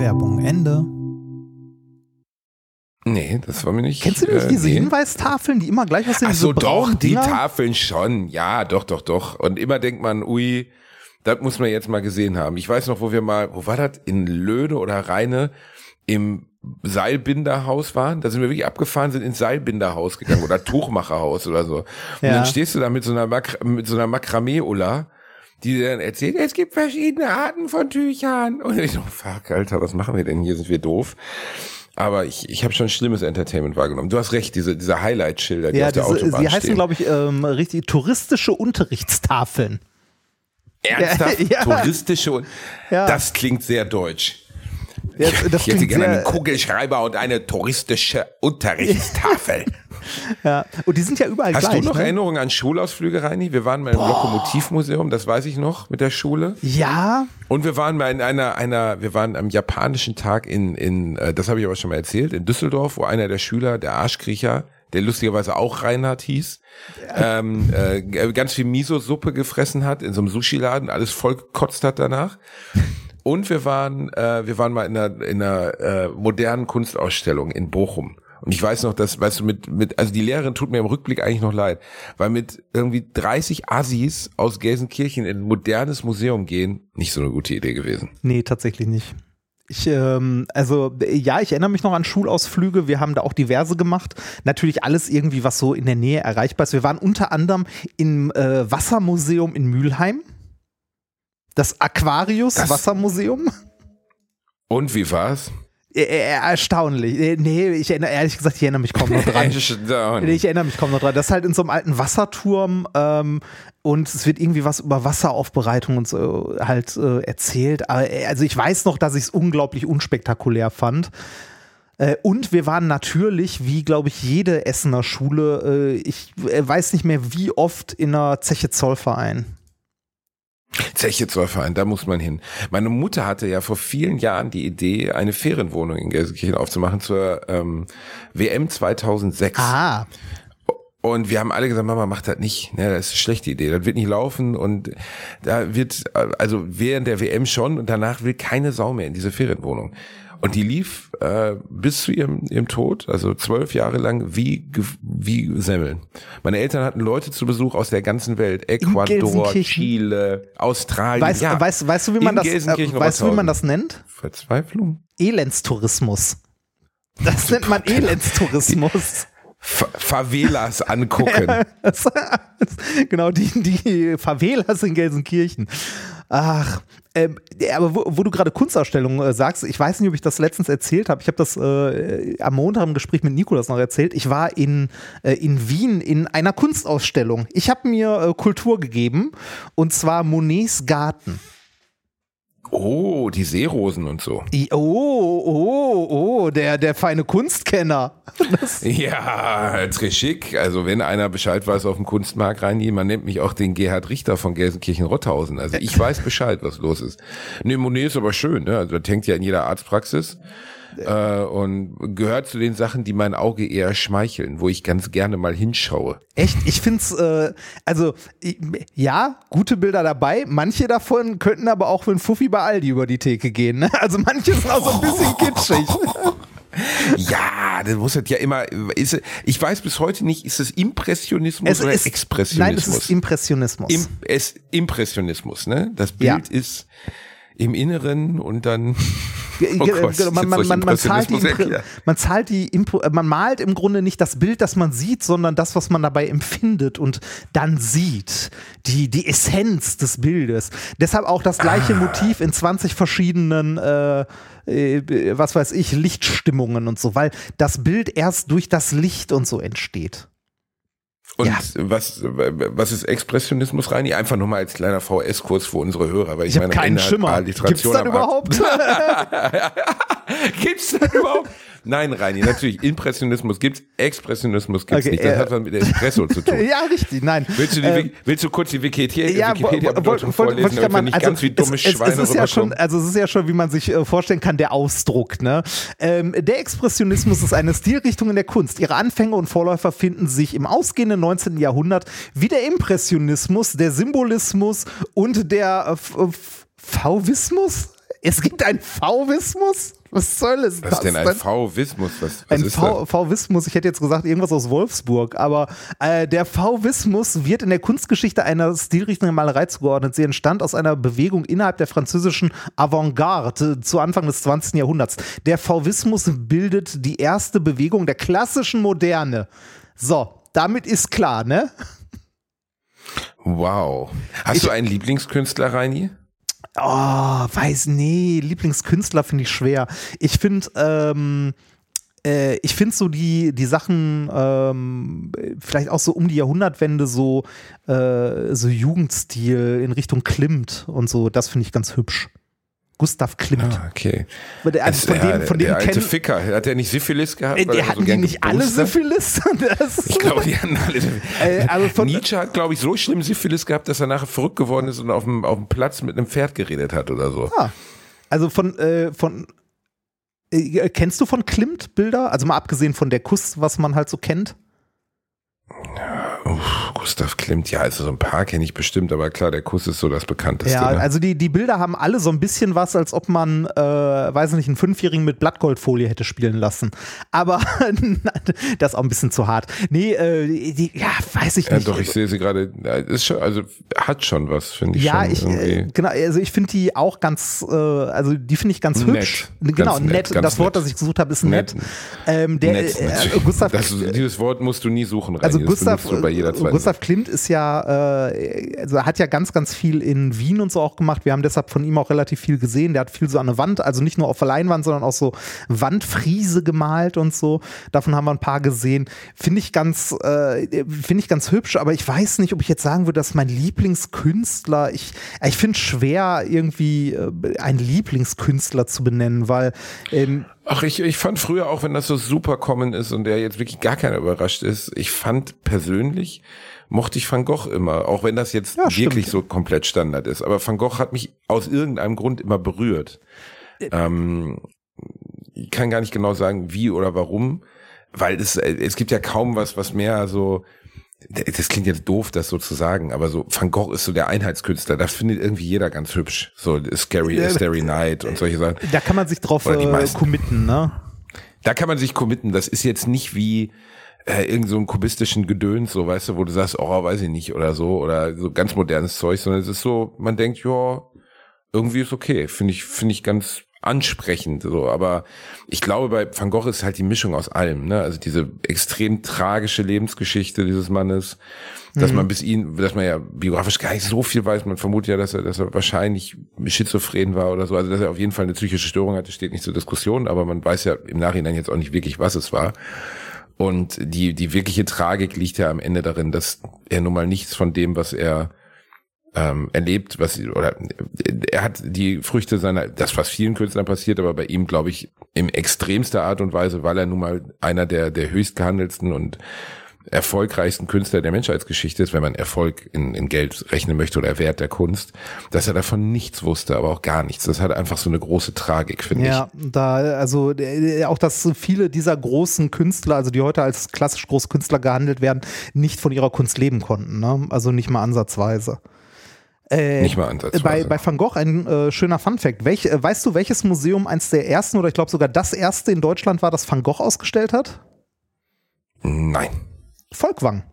Werbung Ende. Nee, das war mir nicht. Kennst du nicht äh, diese nee. Hinweistafeln, die immer gleich aussehen? Ach so, doch, die Tafeln schon. Ja, doch, doch, doch. Und immer denkt man, ui, das muss man jetzt mal gesehen haben. Ich weiß noch, wo wir mal, wo war das? In Löhne oder Rheine im Seilbinderhaus waren. Da sind wir wirklich abgefahren, sind ins Seilbinderhaus gegangen oder Tuchmacherhaus oder so. Und ja. dann stehst du da mit so einer, Mak mit so einer Makramee-Ulla, die dann erzählt, es gibt verschiedene Arten von Tüchern. Und ich so, fuck, Alter, was machen wir denn hier? Sind wir doof? Aber ich, ich habe schon schlimmes Entertainment wahrgenommen. Du hast recht, diese, diese Highlight-Schilder, die ja, auf der diese, Autobahn Sie heißen, glaube ich, ähm, richtig touristische Unterrichtstafeln. Ernsthaft? Ja. Touristische ja. das klingt sehr deutsch. Ja, ich hätte gerne einen Kugelschreiber und eine touristische Unterrichtstafel. ja, und die sind ja überall Hast gleich. Hast du noch ne? Erinnerungen an Schulausflüge, Reini? Wir waren mal im Boah. Lokomotivmuseum, das weiß ich noch, mit der Schule. Ja. Und wir waren mal in einer, einer, wir waren am japanischen Tag in, in, äh, das habe ich aber schon mal erzählt, in Düsseldorf, wo einer der Schüler, der Arschkriecher, der lustigerweise auch Reinhard hieß, ähm, äh, ganz viel Miso-Suppe gefressen hat in so einem Sushi-Laden, alles voll gekotzt hat danach. Und wir waren, äh, wir waren mal in einer, in einer äh, modernen Kunstausstellung in Bochum. Und ich weiß noch, dass, weißt du, mit, mit, also die Lehrerin tut mir im Rückblick eigentlich noch leid, weil mit irgendwie 30 Assis aus Gelsenkirchen in ein modernes Museum gehen, nicht so eine gute Idee gewesen. Nee, tatsächlich nicht. Ich, ähm, also ja, ich erinnere mich noch an Schulausflüge. Wir haben da auch diverse gemacht. Natürlich alles irgendwie, was so in der Nähe erreichbar ist. Wir waren unter anderem im äh, Wassermuseum in Mülheim. Das Aquarius das Wassermuseum. Und wie war's? Erstaunlich. Nee, ich erinnere, ehrlich gesagt, ich erinnere mich kaum noch dran. ich erinnere mich kaum noch dran. Das ist halt in so einem alten Wasserturm ähm, und es wird irgendwie was über Wasseraufbereitung und so halt äh, erzählt. Äh, also ich weiß noch, dass ich es unglaublich unspektakulär fand. Äh, und wir waren natürlich, wie glaube ich jede Essener Schule, äh, ich weiß nicht mehr wie oft in einer Zeche Zollverein. Zeche Zollverein, da muss man hin. Meine Mutter hatte ja vor vielen Jahren die Idee, eine Ferienwohnung in Gelsenkirchen aufzumachen zur ähm, WM 2006. Ah. Und wir haben alle gesagt, Mama, mach das nicht. Ne, das ist eine schlechte Idee. Das wird nicht laufen. Und da wird, also während der WM schon und danach will keine Sau mehr in diese Ferienwohnung. Und die lief äh, bis zu ihrem, ihrem Tod, also zwölf Jahre lang, wie, wie Semmeln. Meine Eltern hatten Leute zu Besuch aus der ganzen Welt. Ecuador, Chile, Australien. Weißt, ja, weißt, weißt du, wie man das, äh, weißt du, wie man das nennt? Verzweiflung? Elendstourismus. Das nennt man Elendstourismus. Favelas angucken. genau, die, die Favelas in Gelsenkirchen. Ach, ähm, aber wo, wo, du gerade Kunstausstellungen äh, sagst, ich weiß nicht, ob ich das letztens erzählt habe. Ich habe das äh, am Montag im Gespräch mit Nikolas noch erzählt. Ich war in, äh, in Wien in einer Kunstausstellung. Ich habe mir äh, Kultur gegeben und zwar Monets Garten. Oh, die Seerosen und so. Oh, oh, oh, der, der feine Kunstkenner. Das ja, très schick. Also wenn einer Bescheid weiß auf dem Kunstmarkt rein, man nennt mich auch den Gerhard Richter von Gelsenkirchen-Rotthausen. Also ich weiß Bescheid, was los ist. Ne, Monet ist aber schön, ne? Also das hängt ja in jeder Arztpraxis äh, und gehört zu den Sachen, die mein Auge eher schmeicheln, wo ich ganz gerne mal hinschaue. Echt? Ich finde es, äh, also ja, gute Bilder dabei. Manche davon könnten aber auch für ein Fuffi bei Aldi über die Theke gehen. Ne? Also manche sind auch so ein bisschen kitschig. Ja, das muss ja immer. Ist, ich weiß bis heute nicht, ist es Impressionismus es oder ist, Expressionismus? Nein, es ist Impressionismus. Im, es, Impressionismus, ne? Das Bild ja. ist im Inneren und dann oh Gott, man, man, man, man, zahlt die, man zahlt die man malt im Grunde nicht das Bild, das man sieht, sondern das, was man dabei empfindet und dann sieht. Die, die Essenz des Bildes. Deshalb auch das gleiche ah. Motiv in 20 verschiedenen äh, äh, was weiß ich, Lichtstimmungen und so, weil das Bild erst durch das Licht und so entsteht. Und ja. was, was ist Expressionismus, Reini? Einfach nur mal als kleiner VS-Kurs für unsere Hörer, weil ich, ich meine, keinen Schimmer. Gibt's das überhaupt? Gibt's das überhaupt? Nein, Reini, natürlich. Impressionismus gibt's, Expressionismus gibt's okay, nicht. Das äh, hat was mit Espresso zu tun. ja, richtig, nein. Willst du, die, ähm, willst du kurz die Wikipedia, ja, Wikipedia-Bedeutung vorlesen, damit wir nicht also, ganz wie dumme es, Schweine es ist ja schon, Also es ist ja schon, wie man sich äh, vorstellen kann, der Ausdruck. Ne? Ähm, der Expressionismus ist eine Stilrichtung in der Kunst. Ihre Anfänge und Vorläufer finden sich im ausgehenden 19. Jahrhundert wie der Impressionismus, der Symbolismus und der äh, Fauvismus. Es gibt einen Fauvismus? Was soll es? Was ist denn ein Fauvismus? Was, was ein Fauvismus, ich hätte jetzt gesagt irgendwas aus Wolfsburg, aber äh, der Fauvismus wird in der Kunstgeschichte einer Stilrichtung der Malerei zugeordnet. Sie entstand aus einer Bewegung innerhalb der französischen Avantgarde äh, zu Anfang des 20. Jahrhunderts. Der Fauvismus bildet die erste Bewegung der klassischen Moderne. So, damit ist klar, ne? Wow. Hast ich, du einen Lieblingskünstler, Reini? Oh, weiß, nee, Lieblingskünstler finde ich schwer. Ich finde, ähm, äh, ich finde so die, die Sachen, ähm, vielleicht auch so um die Jahrhundertwende, so, äh, so Jugendstil in Richtung Klimt und so, das finde ich ganz hübsch. Gustav Klimt. Ah, okay. Der, also von der, dem, von dem der alte kennen, Ficker, hat der nicht Syphilis gehabt? Äh, die hatten so die nicht alle Syphilis? ich glaube, die hatten alle äh, also von, Nietzsche hat, glaube ich, so schlimm Syphilis gehabt, dass er nachher verrückt geworden ist und auf dem, auf dem Platz mit einem Pferd geredet hat oder so. Ah. Also von, äh, von äh, kennst du von Klimt Bilder? Also mal abgesehen von der Kuss, was man halt so kennt? Uff, Gustav Klimt, ja, also so ein paar kenne ich bestimmt, aber klar, der Kuss ist so das bekannteste. Ja, ne? also die, die Bilder haben alle so ein bisschen was, als ob man, äh, weiß nicht, einen Fünfjährigen mit Blattgoldfolie hätte spielen lassen. Aber das ist auch ein bisschen zu hart. Nee, äh, die, ja, weiß ich nicht. Ja, doch, ich sehe sie gerade, ist schon, also hat schon was, finde ich. Ja, ich, äh, genau, also ich finde die auch ganz, äh, also die finde ich ganz nett. hübsch. Genau, ganz nett. nett das Wort, nett. das ich gesucht habe, ist nett. nett. Ähm, der, nett, äh, Gustav, das, dieses Wort musst du nie suchen. Also das Gustav, jeder zweiten Gustav Klimt ist ja, äh, also hat ja ganz, ganz viel in Wien und so auch gemacht. Wir haben deshalb von ihm auch relativ viel gesehen. Der hat viel so an der Wand, also nicht nur auf der Leinwand, sondern auch so Wandfriese gemalt und so. Davon haben wir ein paar gesehen. Finde ich ganz, äh, finde ich ganz hübsch, aber ich weiß nicht, ob ich jetzt sagen würde, dass mein Lieblingskünstler, ich, ich finde es schwer, irgendwie äh, einen Lieblingskünstler zu benennen, weil ähm, Ach, ich, ich fand früher auch, wenn das so super common ist und der jetzt wirklich gar keiner überrascht ist, ich fand persönlich, mochte ich Van Gogh immer, auch wenn das jetzt Ja, wirklich stimmt. so komplett Standard ist. Aber Van Gogh hat mich aus irgendeinem Grund immer berührt. Ähm, ich kann gar nicht genau sagen, wie oder warum, weil es, es gibt ja kaum was, was mehr so, das klingt jetzt doof, das so zu sagen, aber so Van Gogh ist so der Einheitskünstler. Das findet irgendwie jeder ganz hübsch. So Scary, Ja. Starry Night und solche Sachen. da kann man sich drauf äh, committen, ne? Da kann man sich committen. Das ist jetzt nicht wie äh, irgend so ein kubistischen Gedöns, so weißt du, wo du sagst, oh, weiß ich nicht oder so oder so ganz modernes Zeug, sondern es ist so, man denkt, ja, irgendwie ist okay, finde ich, finde ich ganz ansprechend, so. Aber ich glaube, bei Van Gogh ist halt die Mischung aus allem, ne? Also diese extrem tragische Lebensgeschichte dieses Mannes, dass man bis ihn, dass man ja biografisch gar nicht so viel weiß. Man vermutet ja, dass er, dass er wahrscheinlich schizophren war oder so. Also dass er auf jeden Fall eine psychische Störung hatte, steht nicht zur Diskussion. Aber man weiß ja im Nachhinein jetzt auch nicht wirklich, was es war. Und die, die wirkliche Tragik liegt ja am Ende darin, dass er nun mal nichts von dem, was er ähm, erlebt, was oder er hat die Früchte seiner, das was vielen Künstlern passiert, aber bei ihm glaube ich in extremster Art und Weise, weil er nun mal einer der der höchst gehandelsten und erfolgreichsten Künstler der Menschheitsgeschichte ist, wenn man Erfolg in, in Geld rechnen möchte oder Wert der Kunst, dass er davon nichts wusste, aber auch gar nichts. Das hat einfach so eine große Tragik, finde ich. Ja, da, also äh, auch, dass so viele dieser großen Künstler, also die heute als klassisch Großkünstler gehandelt werden, nicht von ihrer Kunst leben konnten. Ne? Also nicht mal ansatzweise. Äh, Nicht mal ansatzweise. Bei, bei Van Gogh ein äh, schöner Funfact. Welch, äh, weißt du, welches Museum eins der ersten oder ich glaube sogar das erste in Deutschland war, das Van Gogh ausgestellt hat? Nein. Volkwang.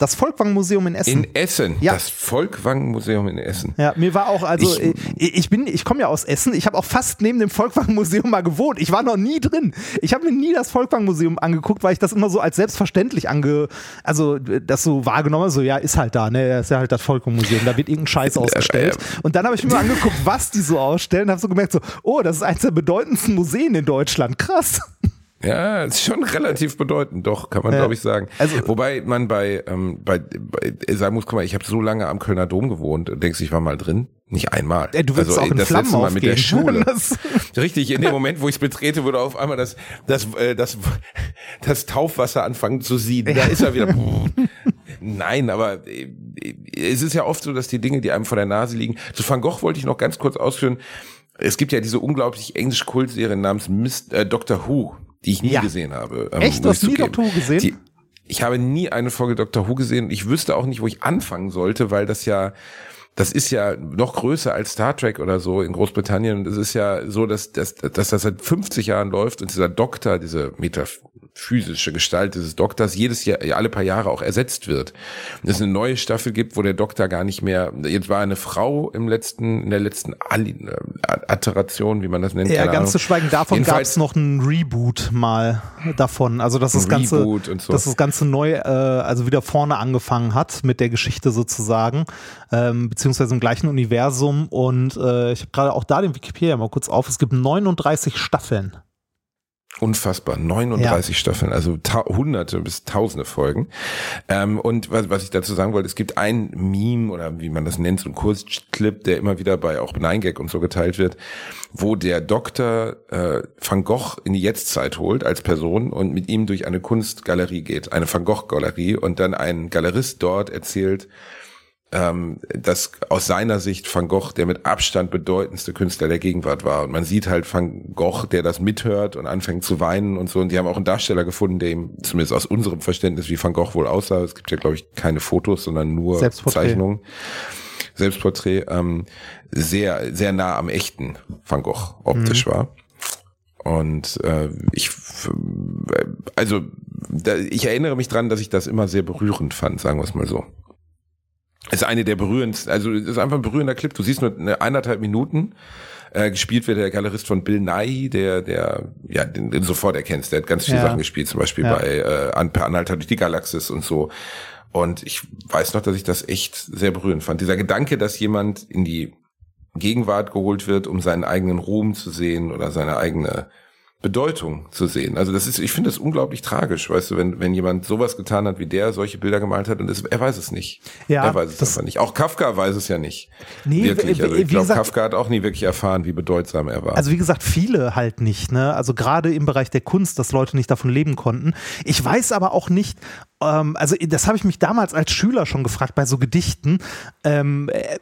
Das Volkwang-Museum in Essen. In Essen, Ja. das Volkwang-Museum in Essen. Ja, mir war auch, also Ich- ich, ich bin, ich komme ja aus Essen, ich habe auch fast neben dem Volkwang-Museum mal gewohnt. Ich war noch nie drin. Ich habe mir nie das Volkwang-Museum angeguckt, weil ich das immer so als selbstverständlich ange, also das so wahrgenommen, habe, so ja, ist halt da, ne, das ist ja halt das Volkwang-Museum, da wird irgendein Scheiß ausgestellt. Und dann habe ich mir mal angeguckt, was die so ausstellen, habe so gemerkt, so, oh, das ist eines der bedeutendsten Museen in Deutschland, krass. Ja, ist schon relativ bedeutend, doch, kann man Ja. glaube ich sagen. Also- Wobei man bei, ähm, bei, bei sagen muss, guck mal, ich habe so lange am Kölner Dom gewohnt denkst, ich war mal drin? Nicht einmal. Ey, du willst auch in das Flammen letzte Mal mit der. Schule. Das- Richtig, in dem Moment, wo ich es betrete, würde auf einmal das, das, äh, das, das Taufwasser anfangen zu sieden. Da ist er wieder. Nein, aber äh, es ist ja oft so, dass die Dinge, die einem vor der Nase liegen. Zu Van Gogh wollte ich noch ganz kurz ausführen. Es gibt ja diese unglaublich englische Kultserie namens Mist, äh, Doctor Who, die ich nie Ja. gesehen habe. ähm, Echt? Du hast nie. Doctor Who gesehen? Die, ich habe nie eine Folge Doctor Who gesehen. Ich wüsste auch nicht, wo ich anfangen sollte, weil das ja, das ist ja noch größer als Star Trek oder so in Großbritannien. Und es ist ja so, dass, dass, dass das seit 50 Jahren läuft und dieser Doktor, diese metaphysische Gestalt dieses Doktors jedes Jahr, alle paar Jahre auch ersetzt wird. Und es eine neue Staffel gibt, wo der Doktor gar nicht mehr, jetzt war eine Frau im letzten, in der letzten Ali- äh, wie man das nennt. Ja, ganz Ahnung. zu schweigen davon gab es noch ein Reboot mal davon. Also dass das Ganze, so. dass das Ganze neu, äh, also wieder vorne angefangen hat mit der Geschichte sozusagen, ähm, beziehungsweise im gleichen Universum. Und äh, ich habe gerade auch da den Wikipedia mal kurz auf. Es gibt 39 Staffeln. Unfassbar, 39 ja. Staffeln, also hunderte bis tausende Folgen. Ähm, und was, was ich dazu sagen wollte, es gibt ein Meme oder wie man das nennt, so ein Kurzclip, der immer wieder bei auch 9gag und so geteilt wird, wo der Doktor äh, Van Gogh in die Jetztzeit holt als Person und mit ihm durch eine Kunstgalerie geht, eine Van Gogh-Galerie und dann ein Galerist dort erzählt, ähm, dass aus seiner Sicht Van Gogh der mit Abstand bedeutendste Künstler der Gegenwart war. Und man sieht halt Van Gogh, der das mithört und anfängt zu weinen und so. Und die haben auch einen Darsteller gefunden, der ihm zumindest aus unserem Verständnis wie Van Gogh wohl aussah. Es gibt ja, glaube ich, keine Fotos, sondern nur Zeichnungen. Selbstporträt, ähm, sehr, sehr nah am echten Van Gogh optisch mhm. war. Und äh, ich, also da, ich erinnere mich dran, dass ich das immer sehr berührend fand, sagen wir es mal so ist eine der berührendsten, also ist einfach ein berührender Clip. Du siehst nur eine eineinhalb Minuten. Äh, gespielt wird der Galerist von Bill Nighy, der, der, ja, den, den sofort erkennst. Der hat ganz viele ja. Sachen gespielt, zum Beispiel ja. bei äh, Per Anhalter durch die Galaxis und so. Und ich weiß noch, dass ich das echt sehr berührend fand. Dieser Gedanke, dass jemand in die Gegenwart geholt wird, um seinen eigenen Ruhm zu sehen oder seine eigene Bedeutung zu sehen. Also das ist, ich finde das unglaublich tragisch, weißt du, wenn, wenn jemand sowas getan hat wie der, solche Bilder gemalt hat und es, er weiß es nicht. Ja, er weiß es einfach nicht. Auch Kafka weiß es ja nicht. Nee, wirklich. Also ich glaube, Kafka hat auch nie wirklich erfahren, wie bedeutsam er war. Also wie gesagt, viele halt nicht. Ne? Also gerade im Bereich der Kunst, dass Leute nicht davon leben konnten. Ich weiß aber auch nicht, ähm, also das habe ich mich damals als Schüler schon gefragt bei so Gedichten. Ähm, äh,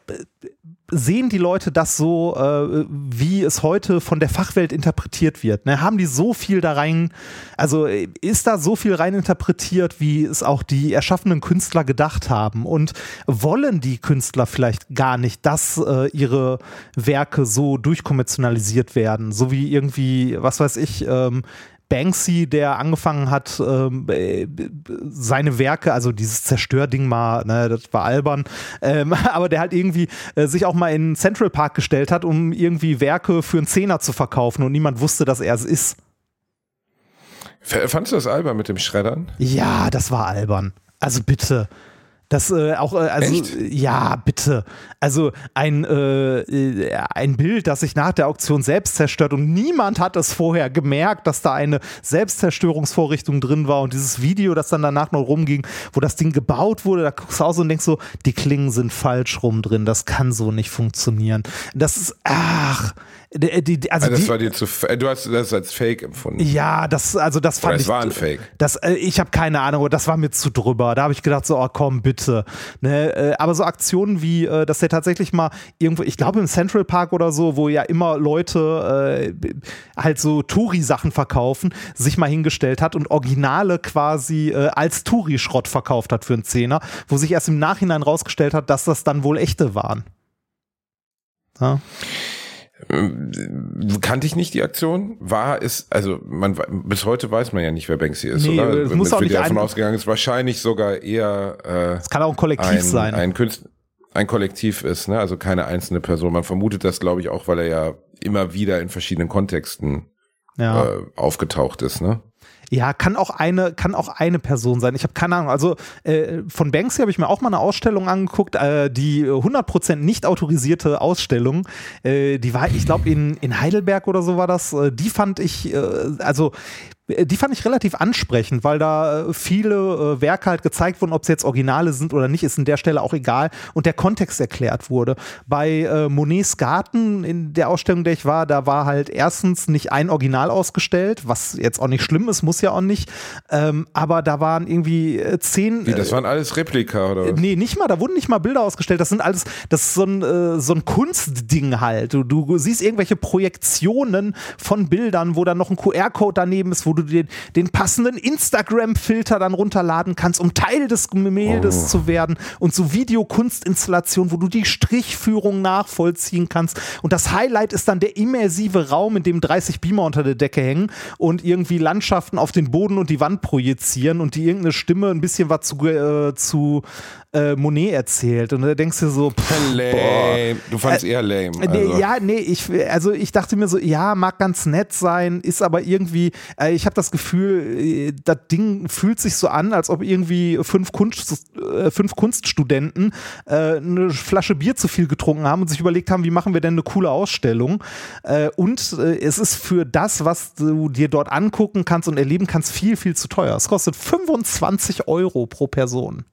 sehen die Leute das so, äh, wie es heute von der Fachwelt interpretiert wird? Ne? Haben die so viel da rein, also ist da so viel rein interpretiert, wie es auch die erschaffenen Künstler gedacht haben? Und wollen die Künstler vielleicht gar nicht, dass äh, ihre Werke so durchkommerzialisiert werden? So wie irgendwie, was weiß ich, ähm, Banksy, der angefangen hat, ähm, äh, seine Werke, also dieses Zerstörding mal, ne, das war albern, ähm, aber der halt irgendwie äh, sich auch mal in Central Park gestellt hat, um irgendwie Werke für einen Zehner zu verkaufen und niemand wusste, dass er es ist. Fandest du das albern mit dem Schreddern? Ja, das war albern. Also bitte. Das äh, auch, äh, also Echt? ja, bitte. Also ein, äh, äh, ein Bild, das sich nach der Auktion selbst zerstört und niemand hat es vorher gemerkt, dass da eine Selbstzerstörungsvorrichtung drin war und dieses Video, das dann danach noch rumging, wo das Ding gebaut wurde, da guckst du aus und denkst so, die Klingen sind falsch rum drin, das kann so nicht funktionieren. Das ist, ach, die, die, also, also das war dir zu, du hast das als Fake empfunden. Ja, das, also das fand Oder ich. Das war ein Fake. Das, äh, ich habe keine Ahnung, das war mir zu drüber. Da habe ich gedacht so, oh komm bitte. Ne, äh, aber so Aktionen wie, äh, dass der tatsächlich mal irgendwo, ich glaube im Central Park oder so, wo ja immer Leute äh, halt so Touri-Sachen verkaufen, sich mal hingestellt hat und Originale quasi äh, als Touri-Schrott verkauft hat für einen Zehner, wo sich erst im Nachhinein rausgestellt hat, dass das dann wohl echte waren. Ja. Ähm, kannte ich nicht die Aktion. War es, also man bis heute weiß man ja nicht, wer Banksy ist, nee, oder? Es muss auch nicht davon ausgegangen ist, wahrscheinlich sogar eher äh, Es kann auch ein Kollektiv ein, sein. Ein Künstler ein Kollektiv ist, ne? also keine einzelne Person. Man vermutet das, glaube ich, auch, weil er ja immer wieder in verschiedenen Kontexten ja. äh, aufgetaucht ist. Ne? Ja, kann auch eine, kann auch eine Person sein. Ich habe keine Ahnung. Also äh, von Banksy habe ich mir auch mal eine Ausstellung angeguckt, äh, die 100% nicht autorisierte Ausstellung. Äh, die war, ich glaube, in, in Heidelberg oder so war das. Äh, die fand ich, äh, also die fand ich relativ ansprechend, weil da äh, viele äh, Werke halt gezeigt wurden, ob sie jetzt Originale sind oder nicht, ist an der Stelle auch egal und der Kontext erklärt wurde. Bei äh, Monets Garten, in der Ausstellung, der ich war, da war halt erstens nicht ein Original ausgestellt, was jetzt auch nicht schlimm ist, muss ja auch nicht, ähm, aber da waren irgendwie äh, zehn. Wie, das waren alles Replika oder was? Nee, nicht mal, da wurden nicht mal Bilder ausgestellt, das sind alles, das ist so ein, äh, so ein Kunstding halt. Du, du siehst irgendwelche Projektionen von Bildern, wo dann noch ein QR-Code daneben ist, wo du den, den passenden Instagram-Filter dann runterladen kannst, um Teil des Gemäldes oh. zu werden und so Videokunstinstallationen, wo du die Strichführung nachvollziehen kannst. Und das Highlight ist dann der immersive Raum, in dem 30 Beamer unter der Decke hängen und irgendwie Landschaften auf den Boden und die Wand projizieren und die irgendeine Stimme ein bisschen was zu, äh, zu äh, Monet erzählt. Und da denkst du so, pff, lame. Du fandst äh, eher lame. Also. Nee, ja, nee, ich, also ich dachte mir so, ja, mag ganz nett sein, ist aber irgendwie, äh, ich habe das Gefühl, äh, das Ding fühlt sich so an, als ob irgendwie fünf, Kunst, äh, fünf Kunststudenten äh, eine Flasche Bier zu viel getrunken haben und sich überlegt haben, wie machen wir denn eine coole Ausstellung. und es ist für das, was du dir dort angucken kannst und erleben kannst, viel, viel zu teuer. Es kostet 25 Euro pro Person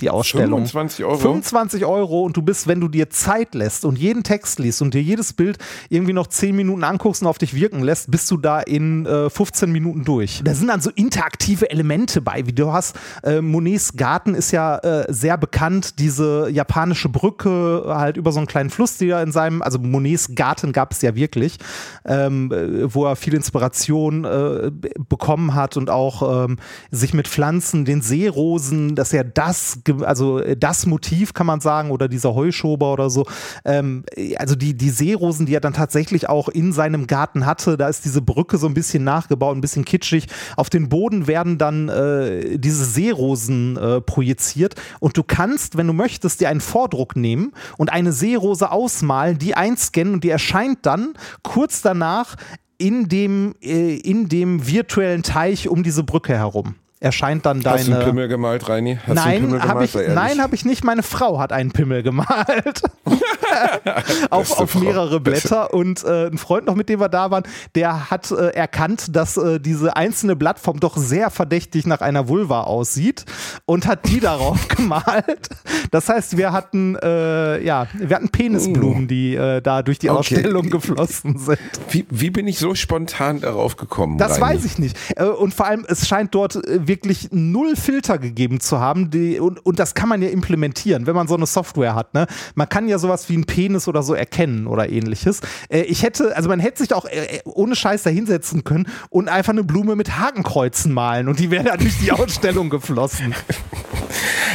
die Ausstellung. 25 Euro? 25 Euro und du bist, wenn du dir Zeit lässt und jeden Text liest und dir jedes Bild irgendwie noch 10 Minuten anguckst und auf dich wirken lässt, bist du da in äh, 15 Minuten durch. Da sind dann so interaktive Elemente bei, wie du hast, äh, Monets Garten ist ja äh, sehr bekannt, diese japanische Brücke halt über so einen kleinen Fluss, die da in seinem, also Monets Garten gab es ja wirklich, ähm, wo er viel Inspiration äh, bekommen hat und auch ähm, sich mit Pflanzen, den Seerosen, dass er das also äh, das Motiv kann man sagen oder dieser Heuschober oder so. Ähm, also die, die Seerosen, die er dann tatsächlich auch in seinem Garten hatte, da ist diese Brücke so ein bisschen nachgebaut, ein bisschen kitschig. Auf den Boden werden dann äh, diese Seerosen äh, projiziert und du kannst, wenn du möchtest, dir einen Vordruck nehmen und eine Seerose ausmalen, die einscannen und die erscheint dann kurz danach in dem, äh, in dem virtuellen Teich um diese Brücke herum erscheint dann deine. Hast du einen Pimmel gemalt, Reini? Hast nein, habe ich, nein, habe ich nicht. Meine Frau hat einen Pimmel gemalt. auf, auf mehrere Blätter. Und äh, ein Freund noch, mit dem wir da waren, der hat äh, erkannt, dass äh, diese einzelne Blattform doch sehr verdächtig nach einer Vulva aussieht und hat die darauf gemalt. Das heißt, wir hatten, äh, ja, wir hatten Penisblumen, uh. die äh, da durch die okay. Ausstellung geflossen sind. Wie, wie bin ich so spontan darauf gekommen? Das Reini? weiß ich nicht. Äh, und vor allem, es scheint dort wirklich wirklich null Filter gegeben zu haben. Die, und, und das kann man ja implementieren, wenn man so eine Software hat. Ne? Man kann ja sowas wie einen Penis oder so erkennen oder ähnliches. Äh, ich hätte, also man hätte sich auch äh, ohne Scheiß da hinsetzen können und einfach eine Blume mit Hakenkreuzen malen und die wäre dann durch die Ausstellung geflossen.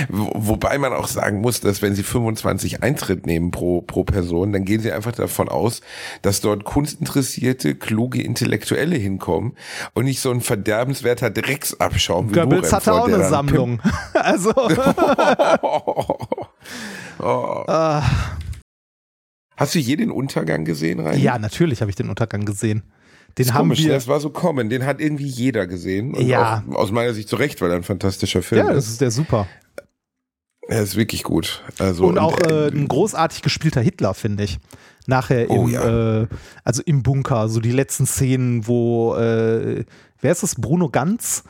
Wobei man auch sagen muss, dass wenn sie 25 Eintritt nehmen pro, pro Person, dann gehen sie einfach davon aus, dass dort kunstinteressierte, kluge Intellektuelle hinkommen und nicht so ein verderbenswerter Drecksabschaum wie Goebbels hatte auch eine Sammlung. also. oh. uh. Hast du je den Untergang gesehen, Rein? Ja, natürlich habe ich den Untergang gesehen. Den das haben komisch, wir. Das war so kommen. Den hat irgendwie jeder gesehen. Und ja. aus meiner Sicht zu Recht, weil er ein fantastischer Film ist. Ja, das ist der super. Er ist wirklich gut. Also, und auch äh, ein großartig gespielter Hitler, finde ich. Nachher oh, im, ja. äh, also im Bunker, so die letzten Szenen, wo, äh, wer ist das, Bruno Ganz?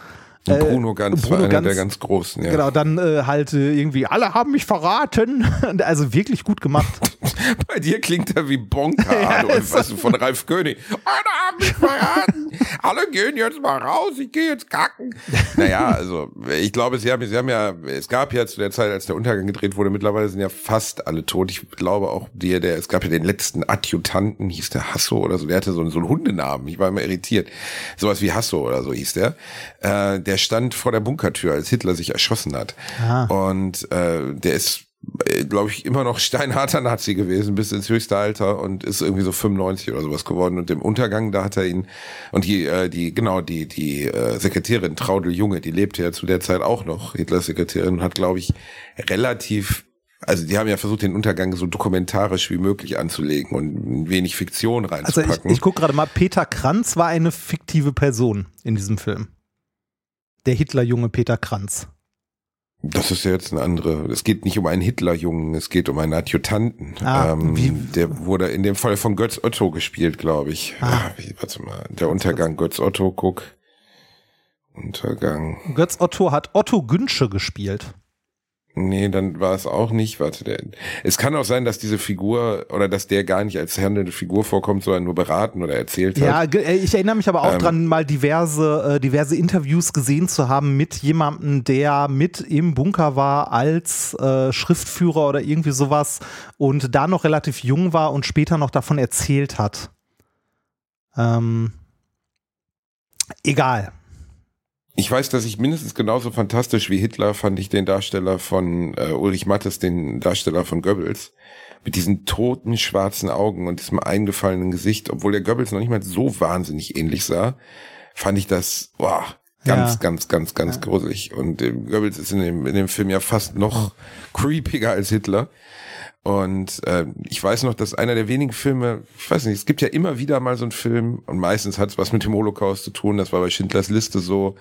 Äh, Bruno Ganz Bruno war einer Ganz, der ganz Großen, ja. Genau, dann äh, halt äh, irgendwie, alle haben mich verraten. also wirklich gut gemacht. Bei dir klingt er wie Bonka, ja, weißt du, von Ralf König. Alle haben mich verraten. alle gehen jetzt mal raus, ich gehe jetzt kacken. Naja, also ich glaube, sie haben, sie haben ja, es gab ja zu der Zeit, als der Untergang gedreht wurde, mittlerweile sind ja fast alle tot. Ich glaube auch dir, der, es gab ja den letzten Adjutanten, hieß der Hasso oder so, der hatte so, so einen Hundenamen. Ich war immer irritiert. Sowas wie Hasso oder so hieß der. Äh, der stand vor der Bunkertür, als Hitler sich erschossen hat. Aha. Und äh, der ist äh, glaube ich, immer noch steinharter Nazi gewesen bis ins höchste Alter und ist irgendwie so 95 oder sowas geworden. Und im Untergang, da hat er ihn und die, äh, die genau die die äh, Sekretärin Traudel Junge, die lebte ja zu der Zeit auch noch Hitlers Sekretärin und hat, glaube ich, relativ also die haben ja versucht, den Untergang so dokumentarisch wie möglich anzulegen und wenig Fiktion reinzupacken. Also ich, ich gucke gerade mal, Peter Kranz war eine fiktive Person in diesem Film. Der Hitlerjunge Peter Kranz. Das ist ja jetzt eine andere. Es geht nicht um einen Hitlerjungen, es geht um einen Adjutanten. Ah, ähm, wie? Der wurde in dem Fall von Götz Otto gespielt, glaube ich. Ah. Wie, warte mal, der Untergang Götz Otto, guck. Untergang. Götz Otto hat Otto Günsche gespielt. Nee, dann war es auch nicht. Warte, der, es kann auch sein, dass diese Figur oder dass der gar nicht als handelnde Figur vorkommt, sondern nur beraten oder erzählt hat. Ja, äh, ich erinnere mich aber auch ähm, dran, mal diverse, äh, diverse Interviews gesehen zu haben mit jemandem, der mit im Bunker war als äh, Schriftführer oder irgendwie sowas und da noch relativ jung war und später noch davon erzählt hat. Ähm, egal. Ich weiß, dass ich mindestens genauso fantastisch wie Hitler fand ich den Darsteller von äh, Ulrich Mattes, den Darsteller von Goebbels, mit diesen toten schwarzen Augen und diesem eingefallenen Gesicht, obwohl der Goebbels noch nicht mal so wahnsinnig ähnlich sah, fand ich das, boah, Ganz, ja. ganz, ganz, ganz ja. gruselig. Und äh, Goebbels ist in dem, in dem Film ja fast noch creepiger als Hitler. Und äh, ich weiß noch, dass einer der wenigen Filme, ich weiß nicht, es gibt ja immer wieder mal so einen Film und meistens hat es was mit dem Holocaust zu tun. Das war bei Schindlers Liste so,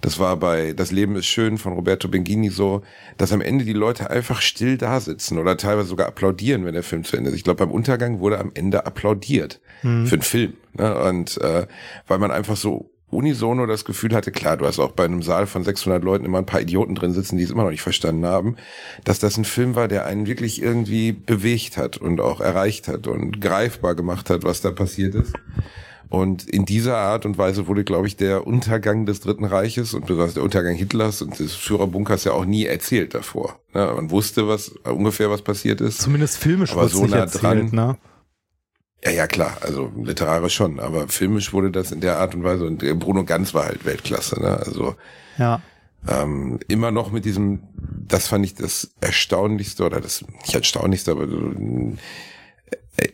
das war bei Das Leben ist schön von Roberto Benghini so, dass am Ende die Leute einfach still da sitzen oder teilweise sogar applaudieren, wenn der Film zu Ende ist. Ich glaube, beim Untergang wurde am Ende applaudiert mhm. für einen Film. Ne? Und äh, weil man einfach so unisono das Gefühl hatte, klar, du hast auch bei einem Saal von 600 Leuten immer ein paar Idioten drin sitzen, die es immer noch nicht verstanden haben, dass das ein Film war, der einen wirklich irgendwie bewegt hat und auch erreicht hat und greifbar gemacht hat, was da passiert ist. Und in dieser Art und Weise wurde, glaube ich, der Untergang des Dritten Reiches und besonders der Untergang Hitlers und des Führerbunkers ja auch nie erzählt davor. Ja, man wusste, was ungefähr was passiert ist. Zumindest filmisch aber so nah erzählt, dran. Ne? Ja, ja, klar, also literarisch schon, aber filmisch wurde das in der Art und Weise und Bruno Ganz war halt Weltklasse, ne? Also ja. ähm, immer noch mit diesem, das fand ich das Erstaunlichste oder das nicht Erstaunlichste, aber so, äh,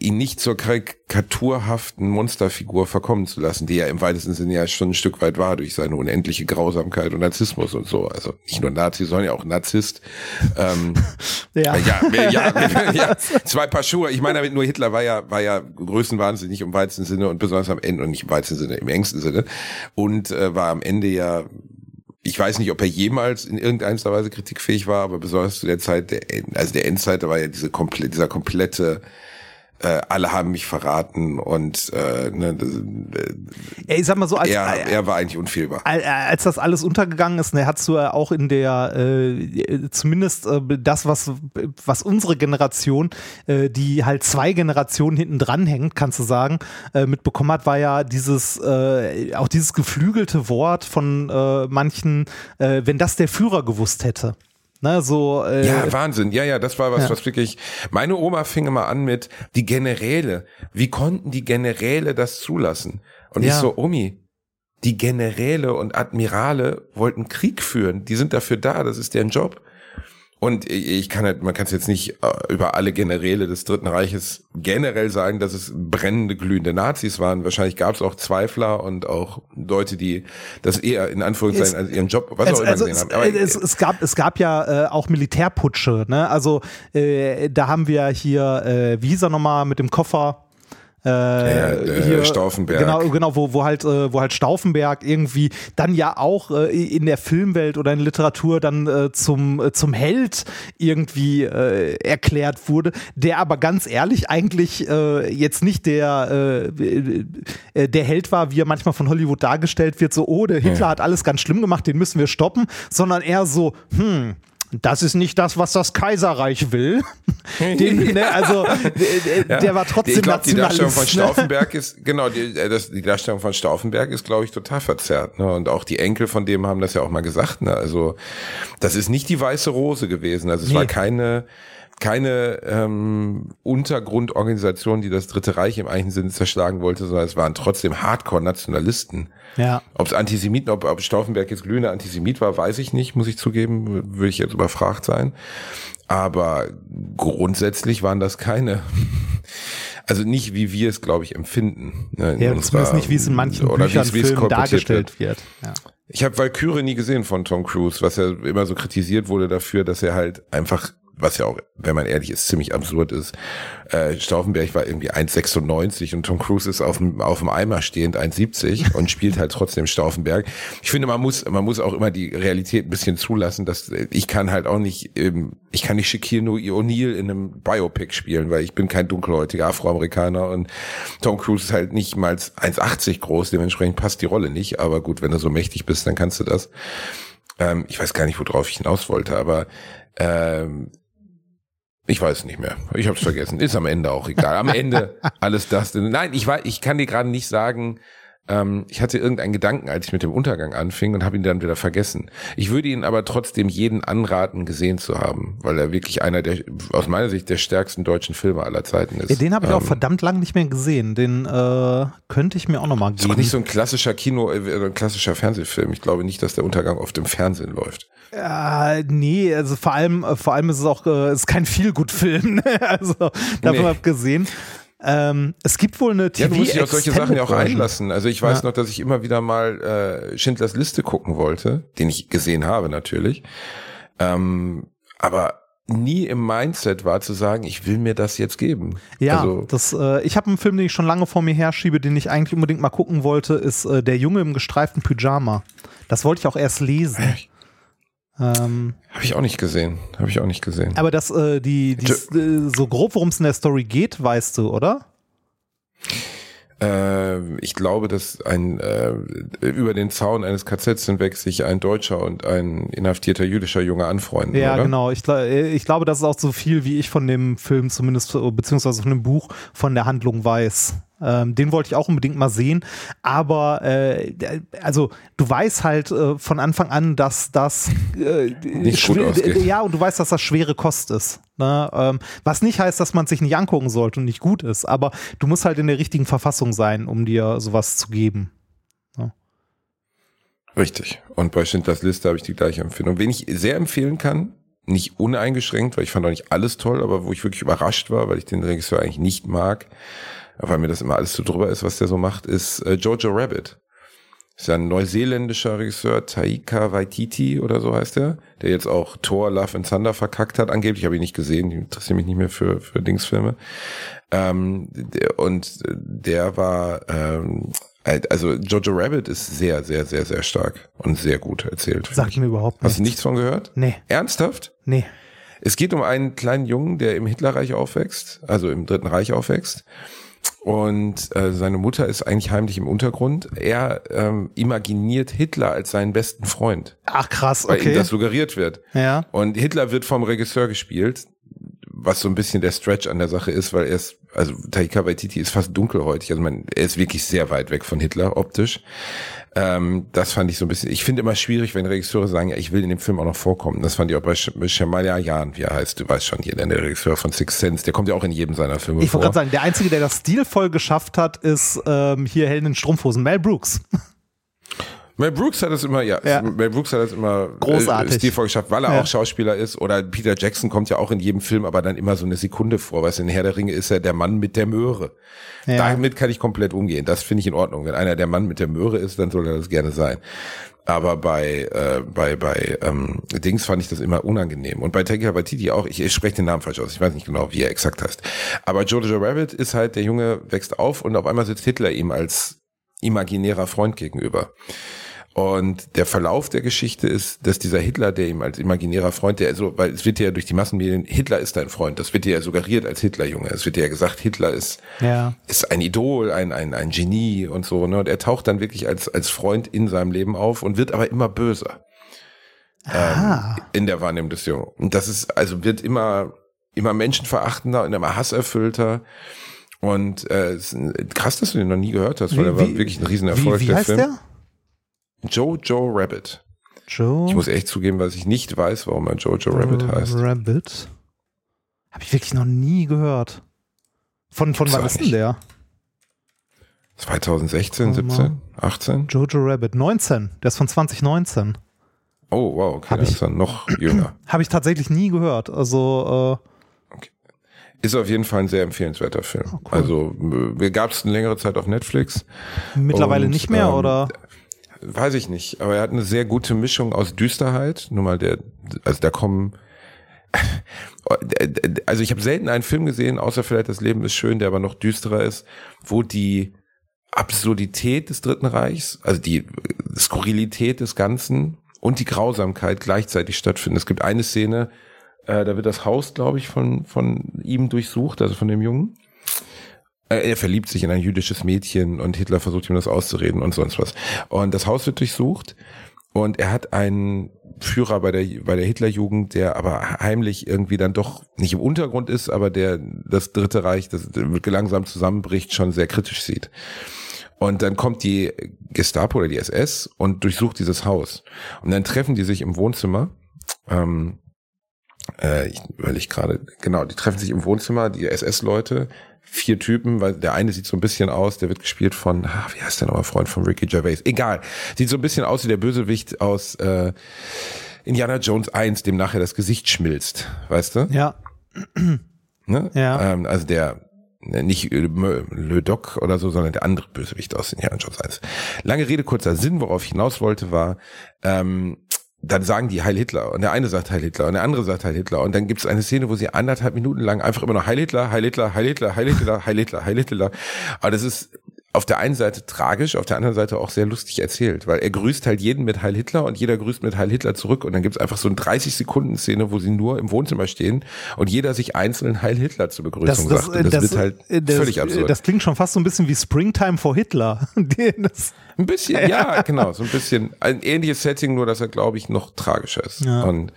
ihn nicht zur karikaturhaften Monsterfigur verkommen zu lassen, die er im weitesten Sinne ja schon ein Stück weit war durch seine unendliche Grausamkeit und Narzissmus und so. Also nicht nur Nazi, sondern ja auch Narzisst. Ähm, ja. Ja, ja, ja, zwei Paar Schuhe. Ich meine damit nur Hitler war ja, war ja größenwahnsinnig im weitesten Sinne und besonders am Ende und nicht im weitesten Sinne, im engsten Sinne. Und äh, war am Ende ja ich weiß nicht, ob er jemals in irgendeiner Weise kritikfähig war, aber besonders zu der Zeit der, also der Endzeit, da war ja diese komplett, dieser komplette äh, alle haben mich verraten und äh, ne, äh, ich sag mal so, als, er, er war eigentlich unfehlbar. Als das alles untergegangen ist, ne, hast du ja auch in der äh, zumindest äh, das, was was unsere Generation, äh, die halt zwei Generationen hinten dran hängt, kannst du sagen, äh, mitbekommen hat, war ja dieses äh, auch dieses geflügelte Wort von äh, manchen, äh, wenn das der Führer gewusst hätte. Ne, so, äh, ja, Wahnsinn. Ja, ja, das war was, ja. was wirklich. Meine Oma fing immer an mit die Generäle. Wie konnten die Generäle das zulassen? Und ja. ich so, Omi, die Generäle und Admirale wollten Krieg führen. Die sind dafür da. Das ist deren Job. Und ich kann halt, man kann es jetzt nicht äh, über alle Generäle des Dritten Reiches generell sagen, dass es brennende, glühende Nazis waren. Wahrscheinlich gab es auch Zweifler und auch Leute, die das eher in Anführungszeichen als ihren Job, was es, auch immer also gesehen haben. Aber es, es, gab, es gab ja äh, auch Militärputsche. Ne? Also äh, da haben wir hier, äh, er nochmal mit dem Koffer? Äh, ja, hier, Stauffenberg. Genau, genau, wo, wo halt, äh, wo halt Stauffenberg irgendwie dann ja auch äh, in der Filmwelt oder in Literatur dann äh, zum, äh, zum Held irgendwie äh, erklärt wurde, der aber ganz ehrlich eigentlich äh, jetzt nicht der, äh, äh, der Held war, wie er manchmal von Hollywood dargestellt wird, so, oh, der Hitler ja. hat alles ganz schlimm gemacht, den müssen wir stoppen, sondern eher so, hm, das ist nicht das, was das Kaiserreich will. Den, ne, also der, der war trotzdem ich glaub, Die Darstellung von ne? Stauffenberg ne? ist genau die, äh, das, die Darstellung von Stauffenberg ist, glaube ich, total verzerrt. Ne? Und auch die Enkel von dem haben das ja auch mal gesagt. Ne? Also das ist nicht die weiße Rose gewesen. Also es nee. war keine keine ähm, Untergrundorganisation, die das Dritte Reich im eigentlichen Sinne zerschlagen wollte, sondern es waren trotzdem Hardcore-Nationalisten. Ja. Ob es Antisemiten, ob, ob Stauffenberg jetzt glühender Antisemit war, weiß ich nicht, muss ich zugeben, würde ich jetzt überfragt sein. Aber grundsätzlich waren das keine. Also nicht, wie wir es, glaube ich, empfinden. Ne, ja, unserer, zumindest nicht, wie es in manchen oder Büchern, Filmen dargestellt wird. Ja. Ich habe Valkyrie nie gesehen von Tom Cruise, was ja immer so kritisiert wurde dafür, dass er halt einfach was ja auch, wenn man ehrlich ist, ziemlich absurd ist. Äh, Stauffenberg war irgendwie 1,96 und Tom Cruise ist auf dem, auf dem Eimer stehend 1,70 und spielt halt trotzdem Stauffenberg. Ich finde, man muss, man muss auch immer die Realität ein bisschen zulassen, dass ich kann halt auch nicht, ähm, ich kann nicht Shaquille O'Neal in einem Biopic spielen, weil ich bin kein dunkelhäutiger Afroamerikaner und Tom Cruise ist halt nicht mal 1,80 groß, dementsprechend passt die Rolle nicht. Aber gut, wenn du so mächtig bist, dann kannst du das. Ähm, ich weiß gar nicht, worauf ich hinaus wollte, aber ähm, ich weiß nicht mehr. Ich habe es vergessen. Ist am Ende auch egal. Am Ende alles das. Nein, ich war, ich kann dir gerade nicht sagen, ähm, ich hatte irgendeinen Gedanken, als ich mit dem Untergang anfing und habe ihn dann wieder vergessen. Ich würde ihn aber trotzdem jeden anraten, gesehen zu haben, weil er wirklich einer der, aus meiner Sicht, der stärksten deutschen Filme aller Zeiten ist. Ja, den habe ich ähm, auch verdammt lang nicht mehr gesehen. Den äh, könnte ich mir auch nochmal geben. Ist auch nicht so ein klassischer Kino, äh, ein klassischer Fernsehfilm. Ich glaube nicht, dass der Untergang oft im Fernsehen läuft. Ja, nee, also vor allem, vor allem ist es auch, äh, ist kein Feelgood-Film. Ne? also davon nee. abgesehen. Ähm, es gibt wohl eine TV Ja, du musst dich auf solche Sachen ja auch einlassen. Also ich weiß ja. noch, dass ich immer wieder mal äh, Schindlers Liste gucken wollte, den ich gesehen habe natürlich. Ähm, aber nie im Mindset war zu sagen, ich will mir das jetzt geben. Ja, also, das, äh, ich habe einen Film, den ich schon lange vor mir herschiebe, den ich eigentlich unbedingt mal gucken wollte, ist äh, Der Junge im gestreiften Pyjama. Das wollte ich auch erst lesen. Ähm, Habe ich auch nicht gesehen. Habe ich auch nicht gesehen. Aber das, äh, die, die äh, so grob, worum es in der Story geht, weißt du, oder? Äh, ich glaube, dass ein äh, über den Zaun eines KZs hinweg sich ein deutscher und ein inhaftierter jüdischer Junge anfreunden. Ja, oder? genau. Ich, äh, ich glaube, das ist auch so viel, wie ich von dem Film zumindest, beziehungsweise von dem Buch von der Handlung weiß. Ähm, den wollte ich auch unbedingt mal sehen. Aber äh, also du weißt halt äh, von Anfang an, dass das äh, nicht gut ausgeht. ja und du weißt, dass das schwere Kost ist. Ne? Ähm, was nicht heißt, dass man sich nicht angucken sollte und nicht gut ist. Aber du musst halt in der richtigen Verfassung sein, um dir sowas zu geben. Ne? Richtig. Und bei Schindlers Liste habe ich die gleiche Empfindung. Wen ich sehr empfehlen kann, nicht uneingeschränkt, weil ich fand auch nicht alles toll, aber wo ich wirklich überrascht war, weil ich den Regisseur eigentlich nicht mag, weil mir das immer alles zu so drüber ist, was der so macht, ist äh, Jojo Rabbit. Ist ja ein neuseeländischer Regisseur, Taika Waititi oder so heißt er, der jetzt auch Thor, Love and Thunder verkackt hat. Angeblich habe ich nicht gesehen, ich interessiere mich nicht mehr für, für Dingsfilme. Ähm, der, und der war, ähm, also Jojo Rabbit ist sehr, sehr, sehr, sehr stark und sehr gut erzählt. Sagt mir überhaupt nichts. Hast du nichts von gehört? Nee. Ernsthaft? Nee. Es geht um einen kleinen Jungen, der im Hitlerreich aufwächst, also im Dritten Reich aufwächst und äh, seine Mutter ist eigentlich heimlich im Untergrund. Er ähm, imaginiert Hitler als seinen besten Freund. Ach krass, okay. Weil ihm das suggeriert wird. Ja. Und Hitler wird vom Regisseur gespielt, was so ein bisschen der Stretch an der Sache ist, weil er ist, also Taika Waititi ist fast dunkelhäutig. Also man, er ist wirklich sehr weit weg von Hitler optisch. Ähm, das fand ich so ein bisschen, ich finde immer schwierig, wenn Regisseure sagen, ja, ich will in dem Film auch noch vorkommen. Das fand ich auch bei Shyamalan, wie er heißt, du weißt schon, hier, der Regisseur von Six Sense, der kommt ja auch in jedem seiner Filme ich vor. Ich wollte gerade sagen, der Einzige, der das stilvoll geschafft hat, ist ähm, hier Helden in Strumpfhosen, Mel Brooks. Mel Brooks hat es immer, ja, ja. Mel Brooks hat es immer äh, großartig äh, stilvoll geschafft, weil er ja. auch Schauspieler ist. Oder Peter Jackson kommt ja auch in jedem Film, aber dann immer so eine Sekunde vor. Weißt du, in Herr der Ringe ist er der Mann mit der Möhre. Ja. Damit kann ich komplett umgehen. Das finde ich in Ordnung. Wenn einer der Mann mit der Möhre ist, dann soll er das gerne sein. Aber bei äh, bei bei ähm, Dings fand ich das immer unangenehm und bei Taika Waititi auch. Ich, ich spreche den Namen falsch aus. Ich weiß nicht genau, wie er exakt heißt. Aber Jojo Rabbit ist halt der Junge wächst auf und auf einmal sitzt Hitler ihm als imaginärer Freund gegenüber. Und der Verlauf der Geschichte ist, dass dieser Hitler, der ihm als imaginärer Freund, der so, weil es wird ja durch die Massenmedien, Hitler ist dein Freund, das wird dir ja suggeriert als Hitlerjunge. Es wird dir ja gesagt, Hitler ist, ja. ist ein Idol, ein, ein, ein Genie und so, ne? Und er taucht dann wirklich als, als Freund in seinem Leben auf und wird aber immer böser. Ähm, in der Wahrnehmung des Jungen. Und das ist, also wird immer, immer menschenverachtender und immer hasserfüllter. Und äh, krass, dass du den noch nie gehört hast, weil er war wirklich ein Riesenerfolg, wie, wie der heißt Film. Der? Jojo Rabbit. Joe? Ich muss echt zugeben, was ich nicht weiß, warum er Jojo Rabbit heißt. Rabbit? Habe ich wirklich noch nie gehört. Von, von wann ist denn der? 2016, 17, 18? Jojo Rabbit, 19. Der ist von 2019. Oh, wow, okay, hab ich, ist dann noch jünger. Habe ich tatsächlich nie gehört. Also, äh, okay. Ist auf jeden Fall ein sehr empfehlenswerter Film. Oh, cool. Also, äh, gab es eine längere Zeit auf Netflix. Mittlerweile und, nicht mehr, ähm, oder? Weiß ich nicht, aber er hat eine sehr gute Mischung aus Düsterheit. Nur mal der, also da kommen, also ich habe selten einen Film gesehen, außer vielleicht Das Leben ist schön, der aber noch düsterer ist, wo die Absurdität des Dritten Reichs, also die Skurrilität des Ganzen und die Grausamkeit gleichzeitig stattfinden. Es gibt eine Szene, äh, da wird das Haus, glaube ich, von, von ihm durchsucht, also von dem Jungen. Äh, er verliebt sich in ein jüdisches Mädchen und Hitler versucht ihm das auszureden und sonst was. Und das Haus wird durchsucht und er hat einen Führer bei der, bei der Hitlerjugend, der aber heimlich irgendwie dann doch nicht im Untergrund ist, aber der das Dritte Reich, das langsam zusammenbricht, schon sehr kritisch sieht. Und dann kommt die Gestapo oder die SS und durchsucht dieses Haus. Und dann treffen die sich im Wohnzimmer. Ähm, äh, ich überlege gerade, genau, die treffen sich im Wohnzimmer, die SS-Leute, vier Typen, weil der eine sieht so ein bisschen aus, der wird gespielt von, ach, wie heißt der nochmal, Freund von Ricky Gervais, egal, sieht so ein bisschen aus wie der Bösewicht aus äh, Indiana Jones 1, dem nachher das Gesicht schmilzt, weißt du? Ja. Ne? Ja. Ähm, also der Ne, nicht Le Doc oder so, sondern der andere Bösewicht aus Herren Jones 1. Lange Rede, kurzer Sinn, worauf ich hinaus wollte, war, ähm, dann sagen die Heil Hitler und der eine sagt Heil Hitler und der andere sagt Heil Hitler und dann gibt es eine Szene, wo sie anderthalb Minuten lang einfach immer nur Heil Hitler, Heil Hitler, Heil Hitler, Heil Hitler, Heil Hitler, Heil Hitler. Aber das ist auf der einen Seite tragisch, auf der anderen Seite auch sehr lustig erzählt, weil er grüßt halt jeden mit Heil Hitler und jeder grüßt mit Heil Hitler zurück und dann gibt's einfach so eine 30 Sekunden Szene, wo sie nur im Wohnzimmer stehen und jeder sich einzeln Heil Hitler zur Begrüßung das, das, sagt. Und das, das wird halt das, völlig absurd. Das klingt schon fast so ein bisschen wie Springtime for Hitler. ein bisschen, ja, genau, so ein bisschen ein ähnliches Setting, nur dass er glaube ich noch tragischer ist. Ja. Und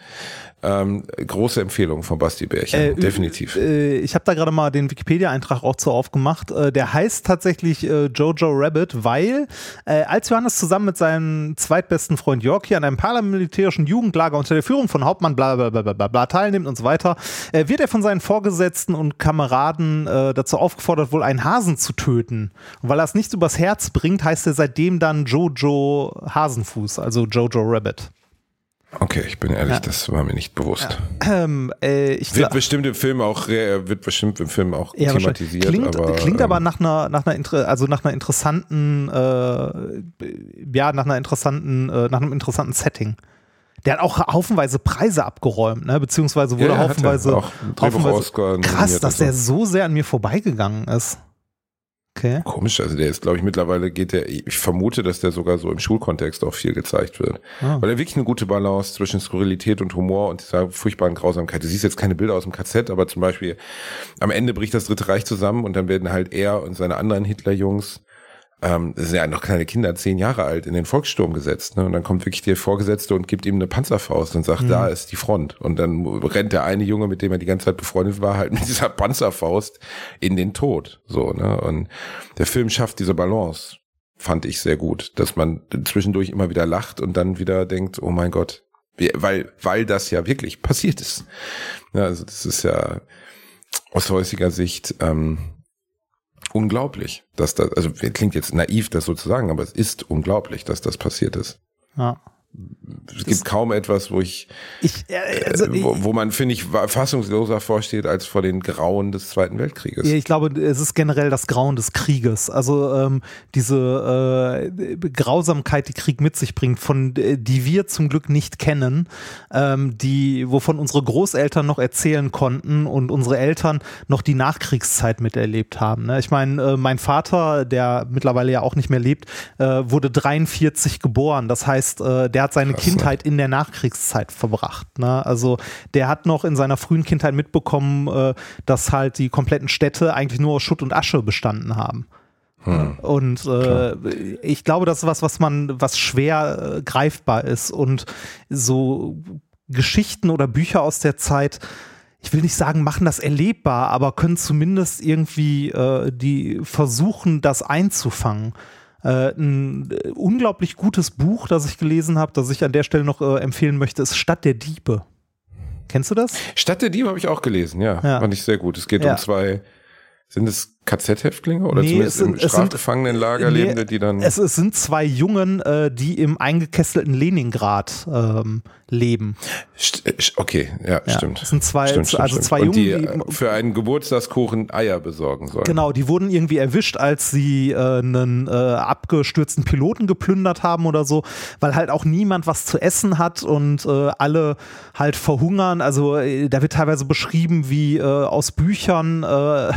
ähm, große Empfehlung von Basti Bärchen, äh, definitiv. Äh, ich habe da gerade mal den Wikipedia-Eintrag auch zu aufgemacht. Äh, der heißt tatsächlich äh, Jojo Rabbit, weil äh, als Johannes zusammen mit seinem zweitbesten Freund Yorkie an einem paramilitärischen Jugendlager unter der Führung von Hauptmann bla bla bla bla, bla teilnimmt und so weiter, äh, wird er von seinen Vorgesetzten und Kameraden dazu aufgefordert, wohl einen Hasen zu töten. Und weil er es nicht übers Herz bringt, heißt er seitdem dann Jojo Hasenfuß, also Jojo Rabbit. Okay, ich bin ehrlich, ja. das war mir nicht bewusst. Ja. Ähm, äh, wird bestimmt im Film auch wird bestimmt im Film auch ja, thematisiert. Klingt aber, klingt aber ähm, nach einer nach einer also nach einer interessanten äh, ja nach einer interessanten äh, nach einem interessanten Setting. Der hat auch haufenweise Preise abgeräumt, ne? beziehungsweise wurde haufenweise, auch haufenweise krass, dass der so sehr an mir vorbeigegangen ist. Okay. Komisch, also der ist, glaube ich, mittlerweile geht der, ich vermute, dass der sogar so im Schulkontext auch viel gezeigt wird. Ah. Weil er wirklich eine gute Balance zwischen Skurrilität und Humor und dieser furchtbaren Grausamkeit. Du siehst jetzt keine Bilder aus dem KZ, aber zum Beispiel am Ende bricht das Dritte Reich zusammen und dann werden halt er und seine anderen Hitlerjungs ähm, das sind ja noch kleine Kinder, zehn Jahre alt, in den Volkssturm gesetzt. Ne? Und dann kommt wirklich der Vorgesetzte und gibt ihm eine Panzerfaust und sagt, mhm. da ist die Front. Und dann rennt der eine Junge, mit dem er die ganze Zeit befreundet war, halt mit dieser Panzerfaust in den Tod. So, ne? Und der Film schafft diese Balance, fand ich sehr gut, dass man zwischendurch immer wieder lacht und dann wieder denkt, oh mein Gott, weil, weil das ja wirklich passiert ist. Ja, also das ist ja aus heutiger Sicht ähm, unglaublich, dass das, also klingt jetzt naiv, das so zu sagen, aber es ist unglaublich, dass das passiert ist. Ja es gibt kaum etwas, wo ich, ich äh, also, äh, wo, wo, man, finde ich, fassungsloser vorsteht als vor den Grauen des Zweiten Weltkrieges. Ja, ich glaube, es ist generell das Grauen des Krieges. Also ähm, diese äh, Grausamkeit, die Krieg mit sich bringt, von äh, die wir zum Glück nicht kennen, ähm, die, wovon unsere Großeltern noch erzählen konnten und unsere Eltern noch die Nachkriegszeit miterlebt haben. Ne? Ich meine, äh, mein Vater, der mittlerweile ja auch nicht mehr lebt, äh, wurde 43 geboren. Das heißt, der der hat seine Krass, Kindheit in der Nachkriegszeit verbracht. Ne? Also der hat noch in seiner frühen Kindheit mitbekommen, äh, dass halt die kompletten Städte eigentlich nur aus Schutt und Asche bestanden haben. Hm. Und äh, ich glaube, das ist was, was man, was schwer äh, greifbar ist. Und so Geschichten oder Bücher aus der Zeit, ich will nicht sagen, machen das erlebbar, aber können zumindest irgendwie äh, die versuchen, das einzufangen. Äh, ein äh, unglaublich gutes Buch, das ich gelesen habe, das ich an der Stelle noch äh, empfehlen möchte, ist Stadt der Diebe. Kennst du das? Stadt der Diebe habe ich auch gelesen, ja. ja. Fand ich sehr gut. Es geht ja. um zwei sind es KZ-Häftlinge oder nee, zumindest sind, im Strafgefangenenlager nee, lebende, die dann. Es, es, sind zwei Jungen, äh, die im eingekesselten Leningrad ähm, leben. Äh, okay, ja, ja, stimmt. Es sind zwei, stimmt, stimmt, also zwei Jungen, die, die, für einen Geburtstagskuchen Eier besorgen sollen. Genau, die wurden irgendwie erwischt, als sie äh, einen äh, abgestürzten Piloten geplündert haben oder so, weil halt auch niemand was zu essen hat und äh, alle halt verhungern. Also äh, da wird teilweise beschrieben, wie äh, aus Büchern äh,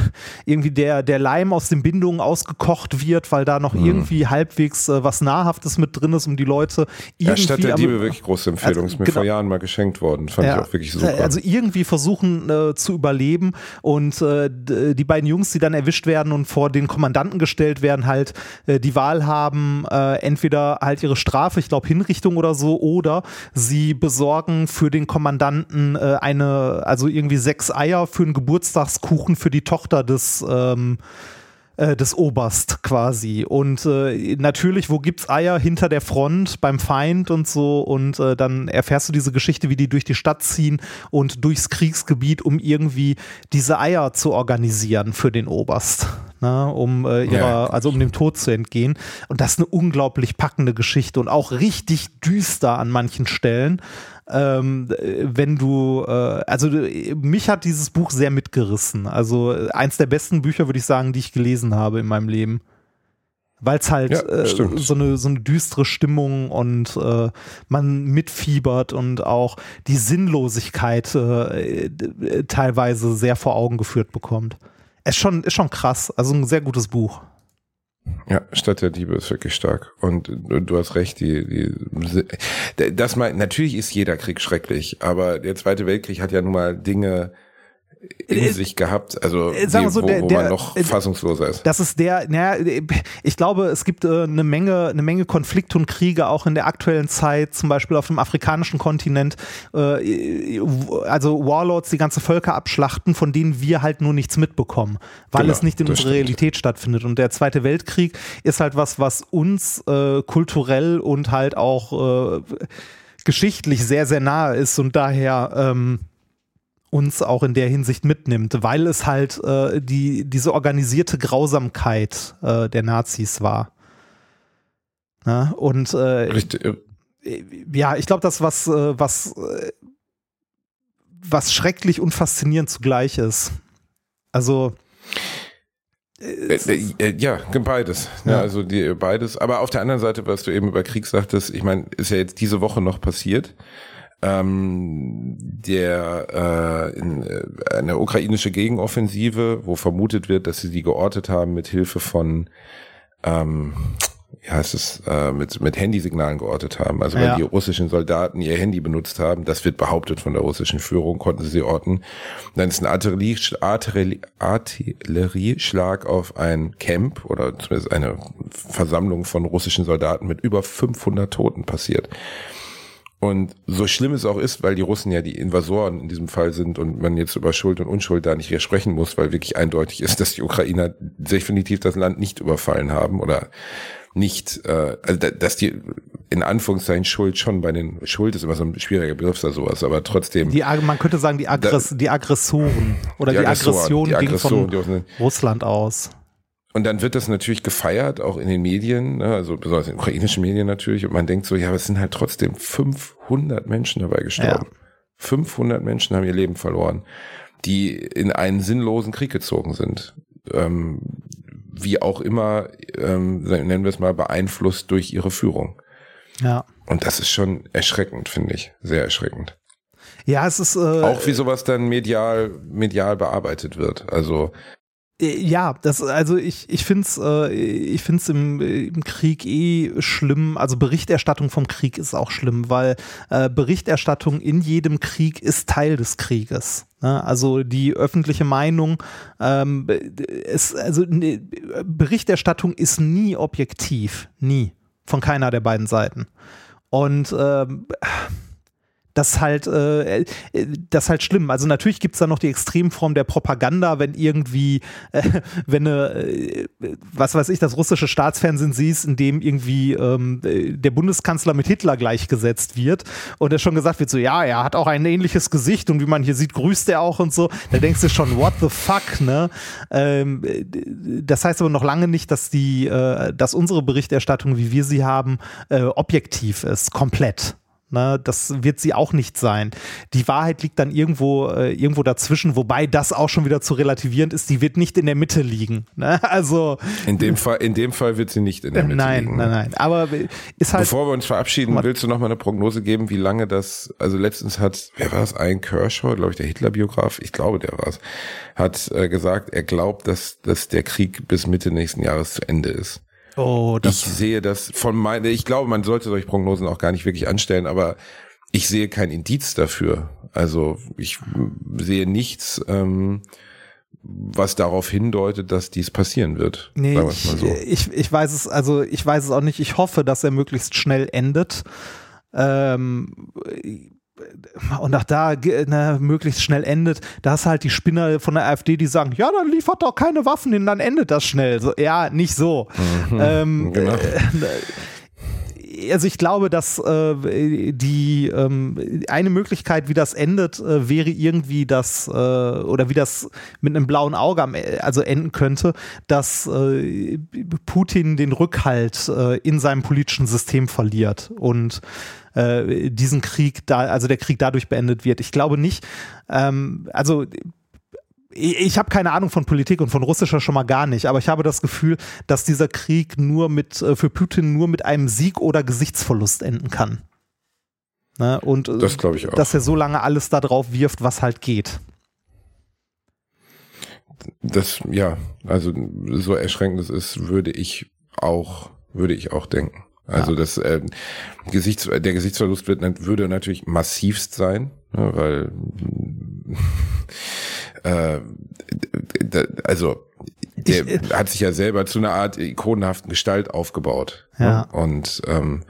irgendwie der, der Leim aus den Bindungen ausgekocht wird, weil da noch mhm. irgendwie halbwegs äh, was Nahrhaftes mit drin ist, um die Leute irgendwie. Ja, Stadt der Diebe wirklich große Empfehlung. Also, ist mir genau. vor Jahren mal geschenkt worden. Fand ja, ich auch wirklich super. Also irgendwie versuchen äh, zu überleben und äh, die beiden Jungs, die dann erwischt werden und vor den Kommandanten gestellt werden, halt äh, die Wahl haben, äh, entweder halt ihre Strafe, ich glaube Hinrichtung oder so, oder sie besorgen für den Kommandanten äh, eine, also irgendwie sechs Eier für einen Geburtstagskuchen für die Tochter des ähm, äh, des Oberst quasi. Und äh, natürlich, wo gibt's Eier hinter der Front beim Feind und so. Und äh, dann erfährst du diese Geschichte, wie die durch die Stadt ziehen und durchs Kriegsgebiet, um irgendwie diese Eier zu organisieren für den Oberst. ne, um äh, ihrer, ja. also um dem Tod zu entgehen. Und das ist eine unglaublich packende Geschichte und auch richtig düster an manchen Stellen. Ähm, wenn du, äh, also mich hat dieses Buch sehr mitgerissen. Also eins der besten Bücher, würde ich sagen, die ich gelesen habe in meinem Leben weil es halt ja, äh, so, eine, so eine düstere Stimmung und äh, man mitfiebert und auch die Sinnlosigkeit äh, teilweise sehr vor Augen geführt bekommt. Ist schon, ist schon krass, also ein sehr gutes Buch. Ja, Stadt der Diebe ist wirklich stark. Und du hast recht, die, die, das mal, natürlich ist jeder Krieg schrecklich, aber der Zweite Weltkrieg hat ja nun mal Dinge in äh, sich gehabt, also äh, sagen so, wo, der, wo man noch äh, fassungsloser ist. Das ist der, naja, ich glaube, es gibt äh, eine Menge, eine Menge Konflikte und Kriege auch in der aktuellen Zeit, zum Beispiel auf dem afrikanischen Kontinent, äh, also Warlords, die ganze Völker abschlachten, von denen wir halt nur nichts mitbekommen, weil genau, es nicht in unserer. Realität stattfindet. Und der Zweite Weltkrieg ist halt was, was uns äh, kulturell und halt auch geschichtlich sehr, sehr nahe ist und daher ähm, uns auch in der Hinsicht mitnimmt, weil es halt äh, die, diese organisierte Grausamkeit äh, der Nazis war. Na? Und äh, Richtig. ja, ich glaube, das was, äh, was, äh, was schrecklich und faszinierend zugleich ist. Also ja, beides. Ja. ja. also die, beides. Aber auf der anderen Seite, was du eben über Krieg sagtest, ich meine, ist ja jetzt diese Woche noch passiert ähm, der äh, in, äh, eine ukrainische Gegenoffensive, wo vermutet wird, dass sie die geortet haben mit Hilfe von ähm, wie heißt es, äh, mit, mit Handysignalen geortet haben. Also ja. die russischen Soldaten ihr Handy benutzt haben, das wird behauptet von der russischen Führung, konnten sie orten. Dann ist ein Artillerie, Artillerie, Artillerieschlag auf ein Camp oder zumindest eine Versammlung von russischen Soldaten mit über 500 Toten passiert. Und so schlimm es auch ist, weil die Russen ja die Invasoren in diesem Fall sind und man jetzt über Schuld und Unschuld da nicht mehr sprechen muss, weil wirklich eindeutig ist, dass die Ukrainer definitiv das Land nicht überfallen haben oder nicht, äh, also dass die in Anführungszeichen Schuld schon bei den Schuld ist immer so ein schwieriger Begriff da sowas, aber trotzdem. Die, man könnte sagen die, Aggress, da, die Aggressoren oder die, die Aggression die ging von Russland aus. Und dann wird das natürlich gefeiert, auch in den Medien, ne, also besonders in den ukrainischen Medien natürlich. Und man denkt so, ja, aber es sind halt trotzdem 500 Menschen dabei gestorben. Ja. 500 Menschen haben ihr Leben verloren, die in einen sinnlosen Krieg gezogen sind. Ähm, wie auch immer, ähm, nennen wir es mal, beeinflusst durch ihre Führung. Ja. Und das ist schon erschreckend, finde ich. Sehr erschreckend. Ja, es ist. Äh, auch wie sowas dann medial, medial bearbeitet wird. Also ja, das, also ich, ich finde es äh, ich find's im, im Krieg eh schlimm. Also Berichterstattung vom Krieg ist auch schlimm, weil äh, Berichterstattung in jedem Krieg ist Teil des Krieges. Ne? Also die öffentliche Meinung, ähm, ist, also ne, Berichterstattung ist nie objektiv, nie von keiner der beiden Seiten. Und ähm, das halt, äh, äh, das halt schlimm. Also natürlich gibt es da noch die Extremform der Propaganda, wenn irgendwie, äh, wenn eine, äh, was weiß ich, das russische Staatsfernsehen siehst, in dem irgendwie ähm, der Bundeskanzler mit Hitler gleichgesetzt wird und er schon gesagt wird, so ja, er hat auch ein ähnliches Gesicht und wie man hier sieht, grüßt er auch und so. Da denkst du schon, what the fuck, ne? Ähm, das heißt aber noch lange nicht, dass die, äh, dass unsere Berichterstattung, wie wir sie haben, äh, objektiv ist, komplett. Ne, das wird sie auch nicht sein. Die Wahrheit liegt dann irgendwo, äh, irgendwo dazwischen, wobei das auch schon wieder zu relativierend ist. Die wird nicht in der Mitte liegen. Ne? Also in dem Fall, in dem Fall wird sie nicht in der Mitte nein, liegen. Nein, nein, nein. Aber ist halt. Bevor wir uns verabschieden, willst du noch mal eine Prognose geben, wie lange das? Also letztens hat, wer war es? Ein Kershaw, glaube ich, der Hitler-Biograf. Ich glaube, der war es. Hat äh, gesagt, er glaubt, dass, dass der Krieg bis Mitte nächsten Jahres zu Ende ist. Oh, das ich sehe das von meine, ich glaube, man sollte solche Prognosen auch gar nicht wirklich anstellen, aber ich sehe kein Indiz dafür. Also ich sehe nichts, ähm, was darauf hindeutet, dass dies passieren wird. Nee, ich, so. ich, ich weiß es, also ich weiß es auch nicht. Ich hoffe, dass er möglichst schnell endet. Ähm, und auch da ne, möglichst schnell endet, da ist halt die Spinner von der AfD, die sagen, ja, dann liefert doch keine Waffen hin, dann endet das schnell. So, ja, nicht so. Mhm, ähm, genau. äh, also ich glaube, dass äh, die ähm, eine Möglichkeit, wie das endet, äh, wäre irgendwie das äh, oder wie das mit einem blauen Auge am, also enden könnte, dass äh, Putin den Rückhalt äh, in seinem politischen System verliert und äh, diesen Krieg da, also der Krieg dadurch beendet wird. Ich glaube nicht, ähm, also ich habe keine Ahnung von Politik und von russischer schon mal gar nicht, aber ich habe das Gefühl, dass dieser Krieg nur mit äh, für Putin nur mit einem Sieg oder Gesichtsverlust enden kann. Ne? Und äh, das glaube ich auch. Dass er so lange alles da drauf wirft, was halt geht. Das ja, also so erschreckend es ist, würde ich auch würde ich auch denken. Also ja. das äh, Gesichts, der Gesichtsverlust wird, würde natürlich massivst sein, ne, weil äh, also der ich, hat sich ja selber zu einer Art ikonenhaften Gestalt aufgebaut. Ne? Ja. Und ähm,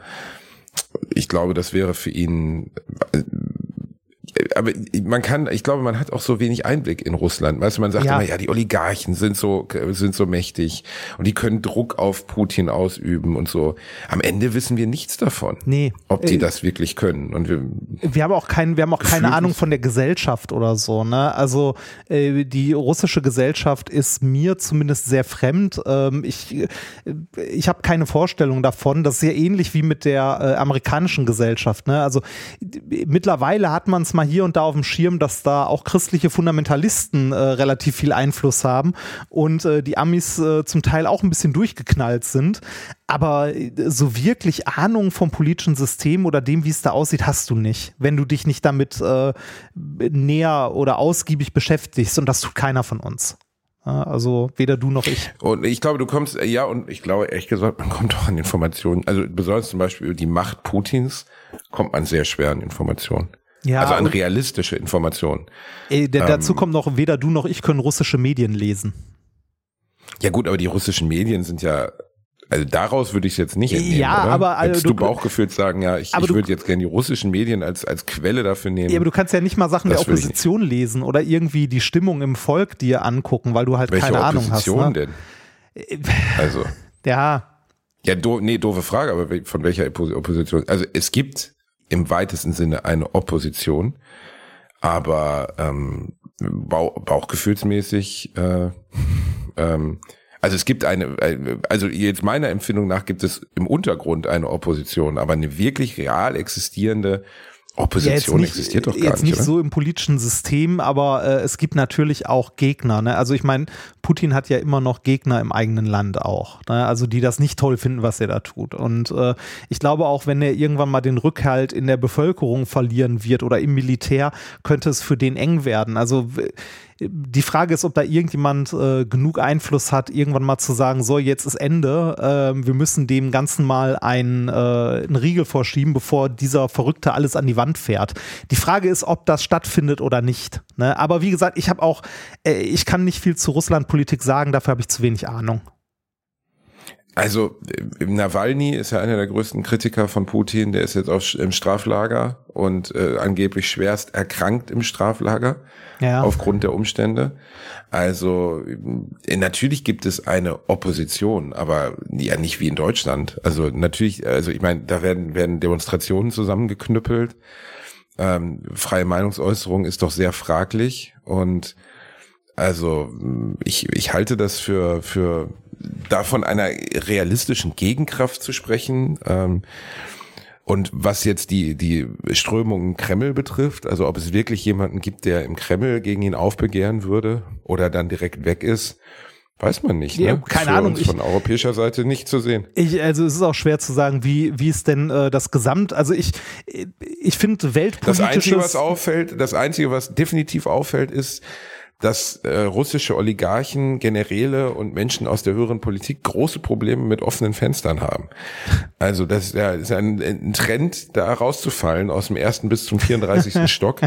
ich glaube, das wäre für ihn aber man kann, ich glaube, man hat auch so wenig Einblick in Russland. Weißt du, man sagt ja. immer, ja, die Oligarchen sind so, sind so mächtig und die können Druck auf Putin ausüben und so. Am Ende wissen wir nichts davon. Nee. Ob die äh, das wirklich können. Und wir, wir haben auch keinen, wir haben auch keine Ahnung von der Gesellschaft oder so, ne? Also, äh, die russische Gesellschaft ist mir zumindest sehr fremd. Ähm, ich, äh, ich habe keine Vorstellung davon. Das ist sehr ähnlich wie mit der äh, amerikanischen Gesellschaft, ne? Also, mittlerweile hat man es mal hier und da auf dem Schirm, dass da auch christliche Fundamentalisten äh, relativ viel Einfluss haben und äh, die Amis äh, zum Teil auch ein bisschen durchgeknallt sind. Aber äh, so wirklich Ahnung vom politischen System oder dem, wie es da aussieht, hast du nicht, wenn du dich nicht damit äh, näher oder ausgiebig beschäftigst. Und das tut keiner von uns. Also weder du noch ich. Und ich glaube, du kommst, ja, und ich glaube, ehrlich gesagt, man kommt auch an Informationen. Also besonders zum Beispiel über die Macht Putins kommt man sehr schwer an Informationen. Ja, also an realistische Informationen. Ähm, dazu kommt noch, weder du noch ich können russische Medien lesen. Ja gut, aber die russischen Medien sind ja, also daraus würde ich es jetzt nicht entnehmen, Ja, oder? aber also, du, du Bauchgefühl sagen, ja, ich, ich würde jetzt gerne die russischen Medien als, als Quelle dafür nehmen. Ja, aber du kannst ja nicht mal Sachen das der Opposition lesen oder irgendwie die Stimmung im Volk dir angucken, weil du halt Welche keine Opposition Ahnung hast. Ne? denn? Also. Ja. Ja, do, nee, doofe Frage, aber von welcher Opposition? Also es gibt im weitesten Sinne eine Opposition, aber ähm, Bauch, bauchgefühlsmäßig, äh, ähm, also es gibt eine, also jetzt meiner Empfindung nach gibt es im Untergrund eine Opposition, aber eine wirklich real existierende Opposition ja, nicht, existiert doch gar jetzt nicht. nicht oder? so im politischen System, aber äh, es gibt natürlich auch Gegner. Ne? Also ich meine, Putin hat ja immer noch Gegner im eigenen Land auch. Ne? Also die das nicht toll finden, was er da tut. Und äh, ich glaube auch, wenn er irgendwann mal den Rückhalt in der Bevölkerung verlieren wird oder im Militär, könnte es für den eng werden. Also die Frage ist, ob da irgendjemand äh, genug Einfluss hat, irgendwann mal zu sagen, so, jetzt ist Ende, äh, wir müssen dem Ganzen mal einen, äh, einen Riegel vorschieben, bevor dieser Verrückte alles an die Wand fährt. Die Frage ist, ob das stattfindet oder nicht. Ne? Aber wie gesagt, ich habe auch, äh, ich kann nicht viel zu Russlandpolitik sagen, dafür habe ich zu wenig Ahnung. Also Nawalny ist ja einer der größten Kritiker von Putin. Der ist jetzt auch im Straflager und äh, angeblich schwerst erkrankt im Straflager ja. aufgrund der Umstände. Also äh, natürlich gibt es eine Opposition, aber ja nicht wie in Deutschland. Also natürlich, also ich meine, da werden werden Demonstrationen zusammengeknüppelt. Ähm, freie Meinungsäußerung ist doch sehr fraglich und also ich, ich halte das für, für davon einer realistischen Gegenkraft zu sprechen. Ähm, und was jetzt die, die Strömung im Kreml betrifft, also ob es wirklich jemanden gibt, der im Kreml gegen ihn aufbegehren würde oder dann direkt weg ist, weiß man nicht. Ne? Ja, keine Für Ahnung. von europäischer Seite nicht zu sehen. Ich, also es ist auch schwer zu sagen, wie, wie es denn äh, das Gesamt, also ich, ich finde weltpolitisches... Das Einzige, was auffällt, das Einzige, was definitiv auffällt, ist, dass äh, russische Oligarchen, Generäle und Menschen aus der höheren Politik große Probleme mit offenen Fenstern haben. Also das ist ja, ist ein, ein, Trend, da rauszufallen aus dem ersten bis zum 34. Stock.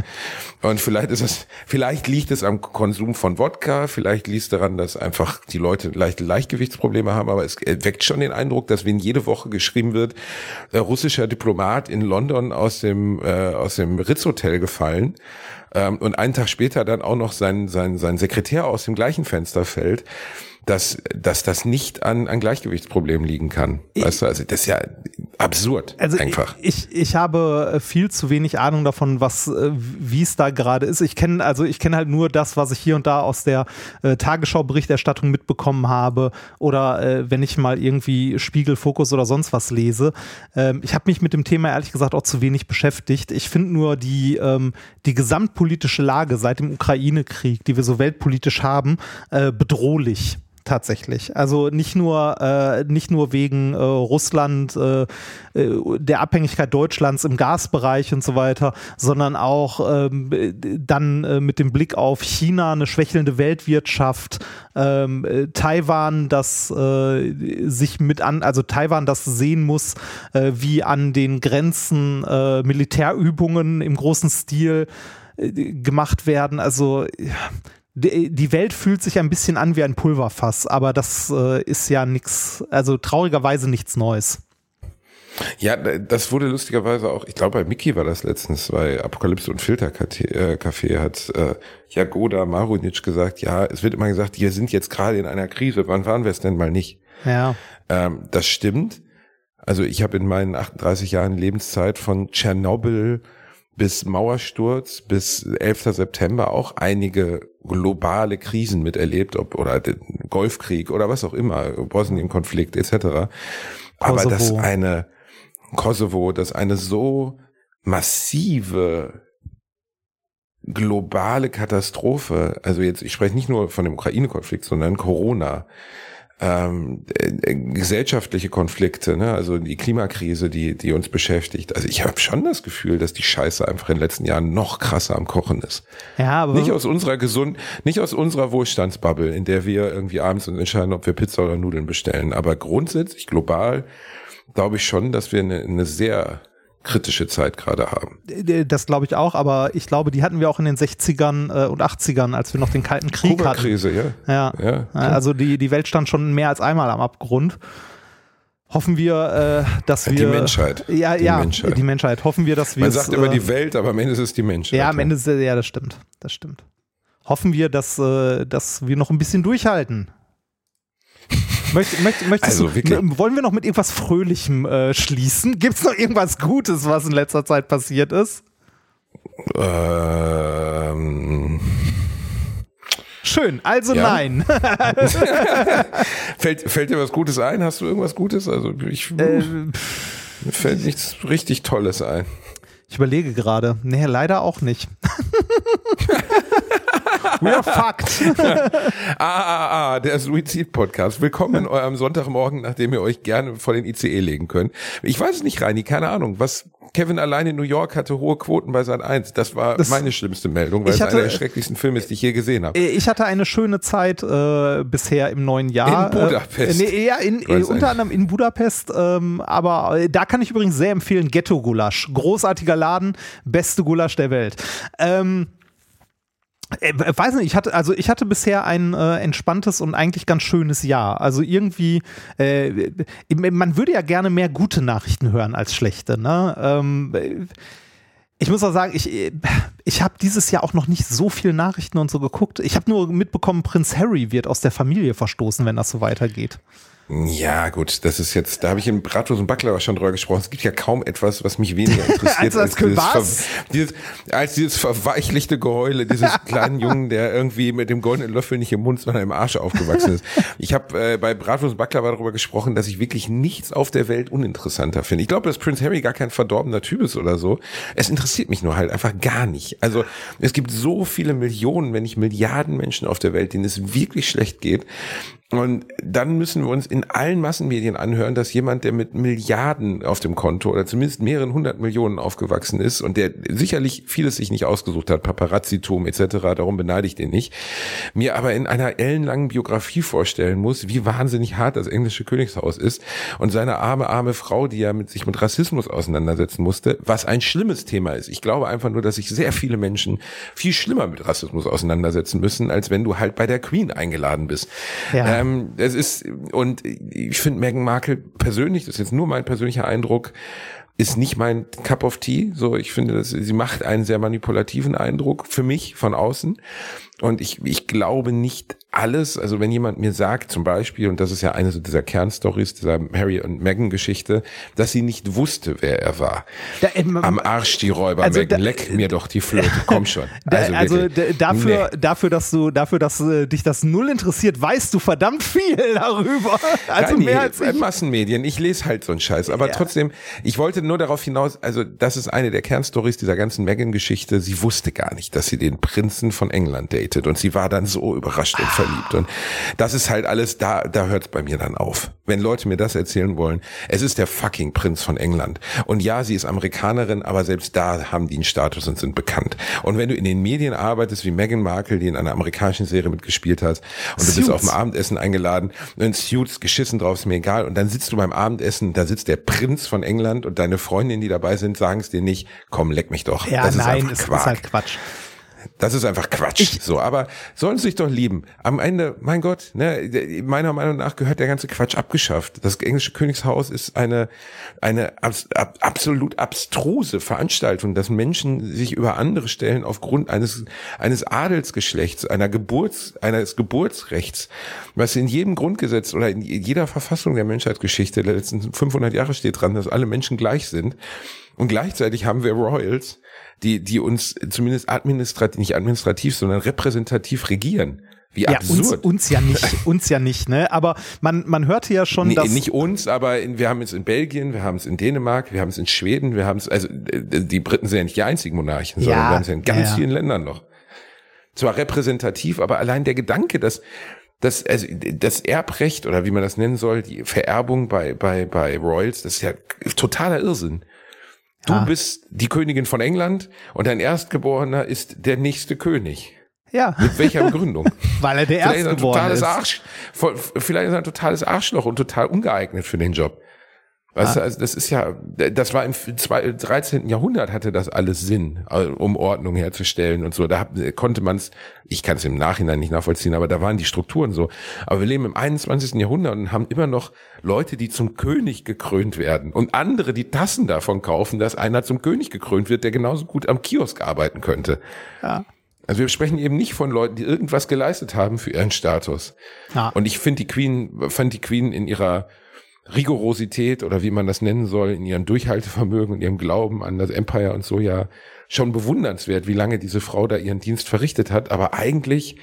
Und vielleicht ist es, vielleicht liegt es am Konsum von Wodka, vielleicht liegt es daran, dass einfach die Leute leichte Leichtgewichtsprobleme haben, aber es weckt schon den Eindruck, dass wenn jede Woche geschrieben wird, äh, russischer Diplomat in London aus dem, äh, aus dem Ritz-Hotel gefallen, und einen Tag später dann auch noch sein, sein, sein Sekretär aus dem gleichen Fenster fällt, dass, dass das nicht an, an Gleichgewichtsproblemen liegen kann. Weißt du, also das ist ja absurd. Also einfach. Ich, ich habe äh, viel zu wenig Ahnung davon, was äh, wie es da gerade ist. Ich kenne also ich kenne halt nur das, was ich hier und da aus der äh, Tagesschau-Berichterstattung mitbekommen habe oder äh, wenn ich mal irgendwie Spiegel, Fokus oder sonst was lese. Ähm, ich habe mich mit dem Thema ehrlich gesagt auch zu wenig beschäftigt. Ich finde nur die ähm, die gesamtpolitische Lage seit dem Ukraine-Krieg, die wir so weltpolitisch haben, äh, bedrohlich tatsächlich. Also nicht nur, äh, nicht nur wegen äh, Russland, äh, äh, der Abhängigkeit Deutschlands im Gasbereich und so weiter, sondern auch ähm, dann äh, mit dem Blick auf China, eine schwächelnde Weltwirtschaft, ähm, äh, Taiwan, das sich mit an, also Taiwan, das sehen muss, wie an den Grenzen Militärübungen im großen Stil gemacht werden. Also die Welt fühlt sich ein bisschen an wie ein Pulverfass, aber das äh, ist ja nichts, also traurigerweise nichts Neues. Ja, das wurde lustigerweise auch, ich glaube bei Mickey war das letztens, bei Apokalypse und Filtercafé äh, hat äh, Jagoda Marunic gesagt, ja, es wird immer gesagt, wir sind jetzt gerade in einer Krise, wann waren wir es denn mal nicht? Ja. Ähm, das stimmt. Also ich habe in meinen 38 Jahren Lebenszeit von Tschernobyl bis Mauersturz bis 11. September auch einige globale Krisen miterlebt, ob oder den Golfkrieg oder was auch immer, Bosnien-Konflikt etc. Aber dass eine Kosovo, dass eine so massive globale Katastrophe, also jetzt, ich spreche nicht nur von dem Ukraine-Konflikt, sondern Corona, ähm, äh, gesellschaftliche Konflikte, ne? also die Klimakrise, die, die uns beschäftigt. Also ich habe schon das Gefühl, dass die Scheiße einfach in den letzten Jahren noch krasser am Kochen ist. Ja, aber nicht aus unserer gesund, nicht aus unserer Wohlstandsbubble, in der wir irgendwie abends uns entscheiden, ob wir Pizza oder Nudeln bestellen. Aber grundsätzlich global glaube ich schon, dass wir eine, eine sehr kritische Zeit gerade haben. Das glaube ich auch, aber ich glaube, die hatten wir auch in den 60ern äh, und 80ern, als wir noch den Kalten Krieg hatten. Krise, ja. Ja. ja. Also die, die Welt stand schon mehr als einmal am Abgrund. Hoffen wir, äh, dass wir. Die Menschheit. Ja, die ja, Menschheit. die Menschheit. Hoffen wir, dass wir. Man sagt immer äh, die Welt, aber am Ende ist es die Menschheit. Ja, am Ende ist es, ja, das stimmt. Das stimmt. Hoffen wir, dass, äh, dass wir noch ein bisschen durchhalten. Möcht, möcht, möchtest also, du, wollen wir noch mit irgendwas Fröhlichem äh, schließen? Gibt es noch irgendwas Gutes, was in letzter Zeit passiert ist? Ähm. Schön, also ja. nein. fällt, fällt dir was Gutes ein? Hast du irgendwas Gutes? Also ich äh, mir fällt nichts richtig Tolles ein. Ich überlege gerade. Nee, leider auch nicht. We are fucked. ah, ah, ah, der Suizid-Podcast. Willkommen in eurem Sonntagmorgen, nachdem ihr euch gerne vor den ICE legen könnt. Ich weiß es nicht, Reini, keine Ahnung. Was Kevin allein in New York hatte hohe Quoten bei Sat 1. Das war das, meine schlimmste Meldung, weil hatte, es einer der schrecklichsten Filme ist, die ich je gesehen habe. Ich hatte eine schöne Zeit äh, bisher im neuen Jahr. In Budapest. Äh, nee, ja, in, in, unter anderem in Budapest. Ähm, aber äh, da kann ich übrigens sehr empfehlen, Ghetto Gulasch. Großartiger Laden, beste Gulasch der Welt. Ähm, äh, weiß nicht, ich hatte, also ich hatte bisher ein äh, entspanntes und eigentlich ganz schönes Jahr. Also irgendwie, äh, man würde ja gerne mehr gute Nachrichten hören als schlechte, ne? Ähm, ich muss auch sagen, ich, ich habe dieses Jahr auch noch nicht so viele Nachrichten und so geguckt. Ich habe nur mitbekommen, Prinz Harry wird aus der Familie verstoßen, wenn das so weitergeht. Ja, gut, das ist jetzt, da habe ich in Bratwurst und Baklava schon drüber gesprochen. Es gibt ja kaum etwas, was mich weniger interessiert als, als, dieses, dieses, als dieses verweichlichte Geheule dieses kleinen Jungen, der irgendwie mit dem goldenen Löffel nicht im Mund, sondern im Arsch aufgewachsen ist. Ich habe äh, bei Bratwurst und Baklava darüber gesprochen, dass ich wirklich nichts auf der Welt uninteressanter finde. Ich glaube, dass Prince Harry gar kein verdorbener Typ ist oder so. Es interessiert mich nur halt einfach gar nicht. Also es gibt so viele Millionen, wenn nicht Milliarden Menschen auf der Welt, denen es wirklich schlecht geht. Und dann müssen wir uns in allen Massenmedien anhören, dass jemand, der mit Milliarden auf dem Konto oder zumindest mehreren hundert Millionen aufgewachsen ist und der sicherlich vieles sich nicht ausgesucht hat, Paparazzitum etc., darum beneide ich den nicht, mir aber in einer ellenlangen Biografie vorstellen muss, wie wahnsinnig hart das englische Königshaus ist und seine arme, arme Frau, die ja mit sich mit Rassismus auseinandersetzen musste, was ein schlimmes Thema ist. Ich glaube einfach nur, dass sich sehr viele Menschen viel schlimmer mit Rassismus auseinandersetzen müssen, als wenn du halt bei der Queen eingeladen bist. Ja. Ähm, es ist, und ich finde Meghan Markle persönlich, das ist jetzt nur mein persönlicher Eindruck, ist nicht mein Cup of Tea. So, ich finde, dass sie macht einen sehr manipulativen Eindruck für mich von außen. Und ich, ich glaube nicht alles, also wenn jemand mir sagt zum Beispiel, und das ist ja eine dieser Kernstories dieser Harry und Meghan Geschichte, dass sie nicht wusste, wer er war. Da, ähm, Am Arsch die Räuber, also Meghan, leck mir doch die Flöte, komm schon. Also, also dafür, nee. dafür, dass du, dafür, dass äh, dich das null interessiert, weißt du verdammt viel darüber. Also nee, mehr als ich. Massenmedien. Ich lese halt so einen Scheiß. Aber ja. trotzdem, ich wollte nur darauf hinaus, also das ist eine der Kernstories dieser ganzen Meghan-Geschichte. Sie wusste gar nicht, dass sie den Prinzen von England datet und sie war dann so überrascht und verliebt. Und das ist halt alles, da, da hört es bei mir dann auf. Wenn Leute mir das erzählen wollen, es ist der fucking Prinz von England. Und ja, sie ist Amerikanerin, aber selbst da haben die einen Status und sind bekannt. Und wenn du in den Medien arbeitest, wie Meghan Markle, die in einer amerikanischen Serie mitgespielt hat, und Suits. du bist auf dem Abendessen eingeladen, in Suits, geschissen drauf, ist mir egal. Und dann sitzt du beim Abendessen, da sitzt der Prinz von England und deine Freundinnen, die dabei sind, sagen es dir nicht, komm, leck mich doch. Ja, das nein, ist, ist halt Quatsch. Das ist einfach Quatsch. Ich, so, aber sollen sich doch lieben. Am Ende, mein Gott, ne, meiner Meinung nach gehört der ganze Quatsch abgeschafft. Das englische Königshaus ist eine eine abs, ab, absolut abstruse Veranstaltung, dass Menschen sich über andere stellen aufgrund eines eines Adelsgeschlechts, einer Geburts eines Geburtsrechts, was in jedem Grundgesetz oder in jeder Verfassung der Menschheitsgeschichte der letzten 500 Jahre steht dran, dass alle Menschen gleich sind. Und gleichzeitig haben wir Royals, die, die uns zumindest administrativ, nicht administrativ, sondern repräsentativ regieren. Wie ja, absurd. Uns, uns ja nicht, uns ja nicht, ne? Aber man, man hörte ja schon, nee, dass. Nicht uns, aber in, wir haben es in Belgien, wir haben es in Dänemark, wir haben es in Schweden, wir haben es, also die Briten sind ja nicht die einzigen Monarchen, sondern ja, wir haben es ja in ganz ja. vielen Ländern noch. Zwar repräsentativ, aber allein der Gedanke, dass das, also das Erbrecht oder wie man das nennen soll, die Vererbung bei, bei, bei Royals, das ist ja totaler Irrsinn. Du ah. bist die Königin von England und dein Erstgeborener ist der nächste König. Ja. Mit welcher Begründung? Weil er der Erstgeborene ist. Arsch, vielleicht ist er ein totales Arschloch und total ungeeignet für den Job. Weißt du, ah. also das ist ja, das war im 13. Jahrhundert hatte das alles Sinn, äh, um Ordnung herzustellen und so. Da konnte man es, ich kann es im Nachhinein nicht nachvollziehen, aber da waren die Strukturen so. Aber wir leben im 21. Jahrhundert und haben immer noch Leute, die zum König gekrönt werden und andere, die Tassen davon kaufen, dass einer zum König gekrönt wird, der genauso gut am Kiosk arbeiten könnte. Ja. Also wir sprechen eben nicht von Leuten, die irgendwas geleistet haben für ihren Status. Ja. Und ich finde die Queen, fand die Queen in ihrer Rigorosität oder wie man das nennen soll, in ihrem Durchhaltevermögen und ihrem Glauben an das Empire und so ja schon bewundernswert, wie lange diese Frau da ihren Dienst verrichtet hat. Aber eigentlich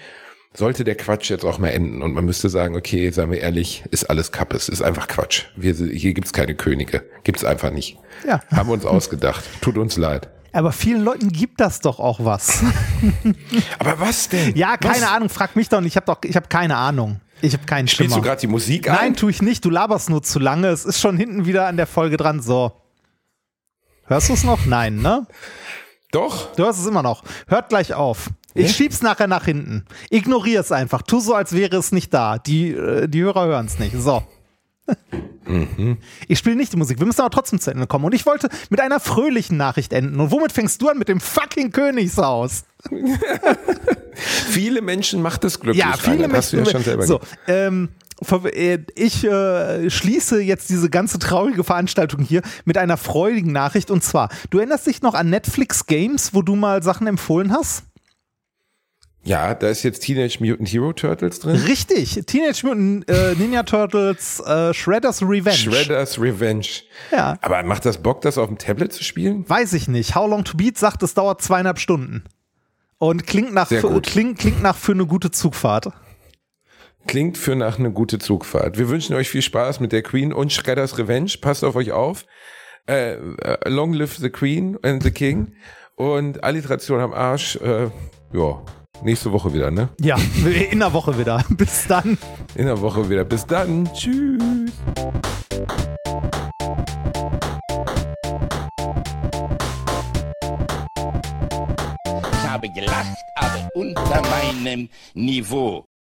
sollte der Quatsch jetzt auch mal enden und man müsste sagen, okay, sagen wir ehrlich, ist alles Kappes, ist einfach Quatsch. Wir, hier gibt's keine Könige, gibt's einfach nicht. Ja. Haben wir uns ausgedacht. Tut uns leid. Aber vielen Leuten gibt das doch auch was. Aber was denn? Ja, keine was? Ahnung, frag mich doch nicht. Ich habe doch, ich habe keine Ahnung. Ich habe keinen Spielst Schimmer. du gerade die Musik an? Nein, tue ich nicht. Du laberst nur zu lange. Es ist schon hinten wieder an der Folge dran. So. Hörst du es noch? Nein, ne? Doch. Du hörst es immer noch. Hört gleich auf. Ich ja? schieb's nachher nach hinten. Ignorier es einfach. Tu so, als wäre es nicht da. Die, äh, die Hörer hören es nicht. So. Mhm. Ich spiele nicht die Musik. Wir müssen aber trotzdem zu Ende kommen. Und ich wollte mit einer fröhlichen Nachricht enden. Und womit fängst du an? Mit dem fucking Königshaus. viele Menschen macht es glücklich. Ja, viele Menschen. Hast du ja schon selber so, ähm, äh, ich äh, schließe jetzt diese ganze traurige Veranstaltung hier mit einer freudigen Nachricht. Und zwar, du erinnerst dich noch an Netflix Games, wo du mal Sachen empfohlen hast? Ja, da ist jetzt Teenage Mutant Hero Turtles drin. Richtig, Teenage Mutant äh, Ninja Turtles äh, Shredder's Revenge. Shredder's Revenge. Ja. Aber macht das Bock, das auf dem Tablet zu spielen? Weiß ich nicht. How Long to Beat sagt, es dauert zweieinhalb Stunden. Und klingt nach, für, klingt, klingt nach für eine gute Zugfahrt. Klingt für nach eine gute Zugfahrt. Wir wünschen euch viel Spaß mit der Queen und Shredder's Revenge. Passt auf euch auf. Äh, äh long live the Queen and the King. Und Alliteration am Arsch. Äh, ja. Nächste Woche wieder, ne? Ja, in der Woche wieder. Bis dann. In der Woche wieder. Bis dann. Tschüss. Ich habe gelacht, aber unter meinem Niveau.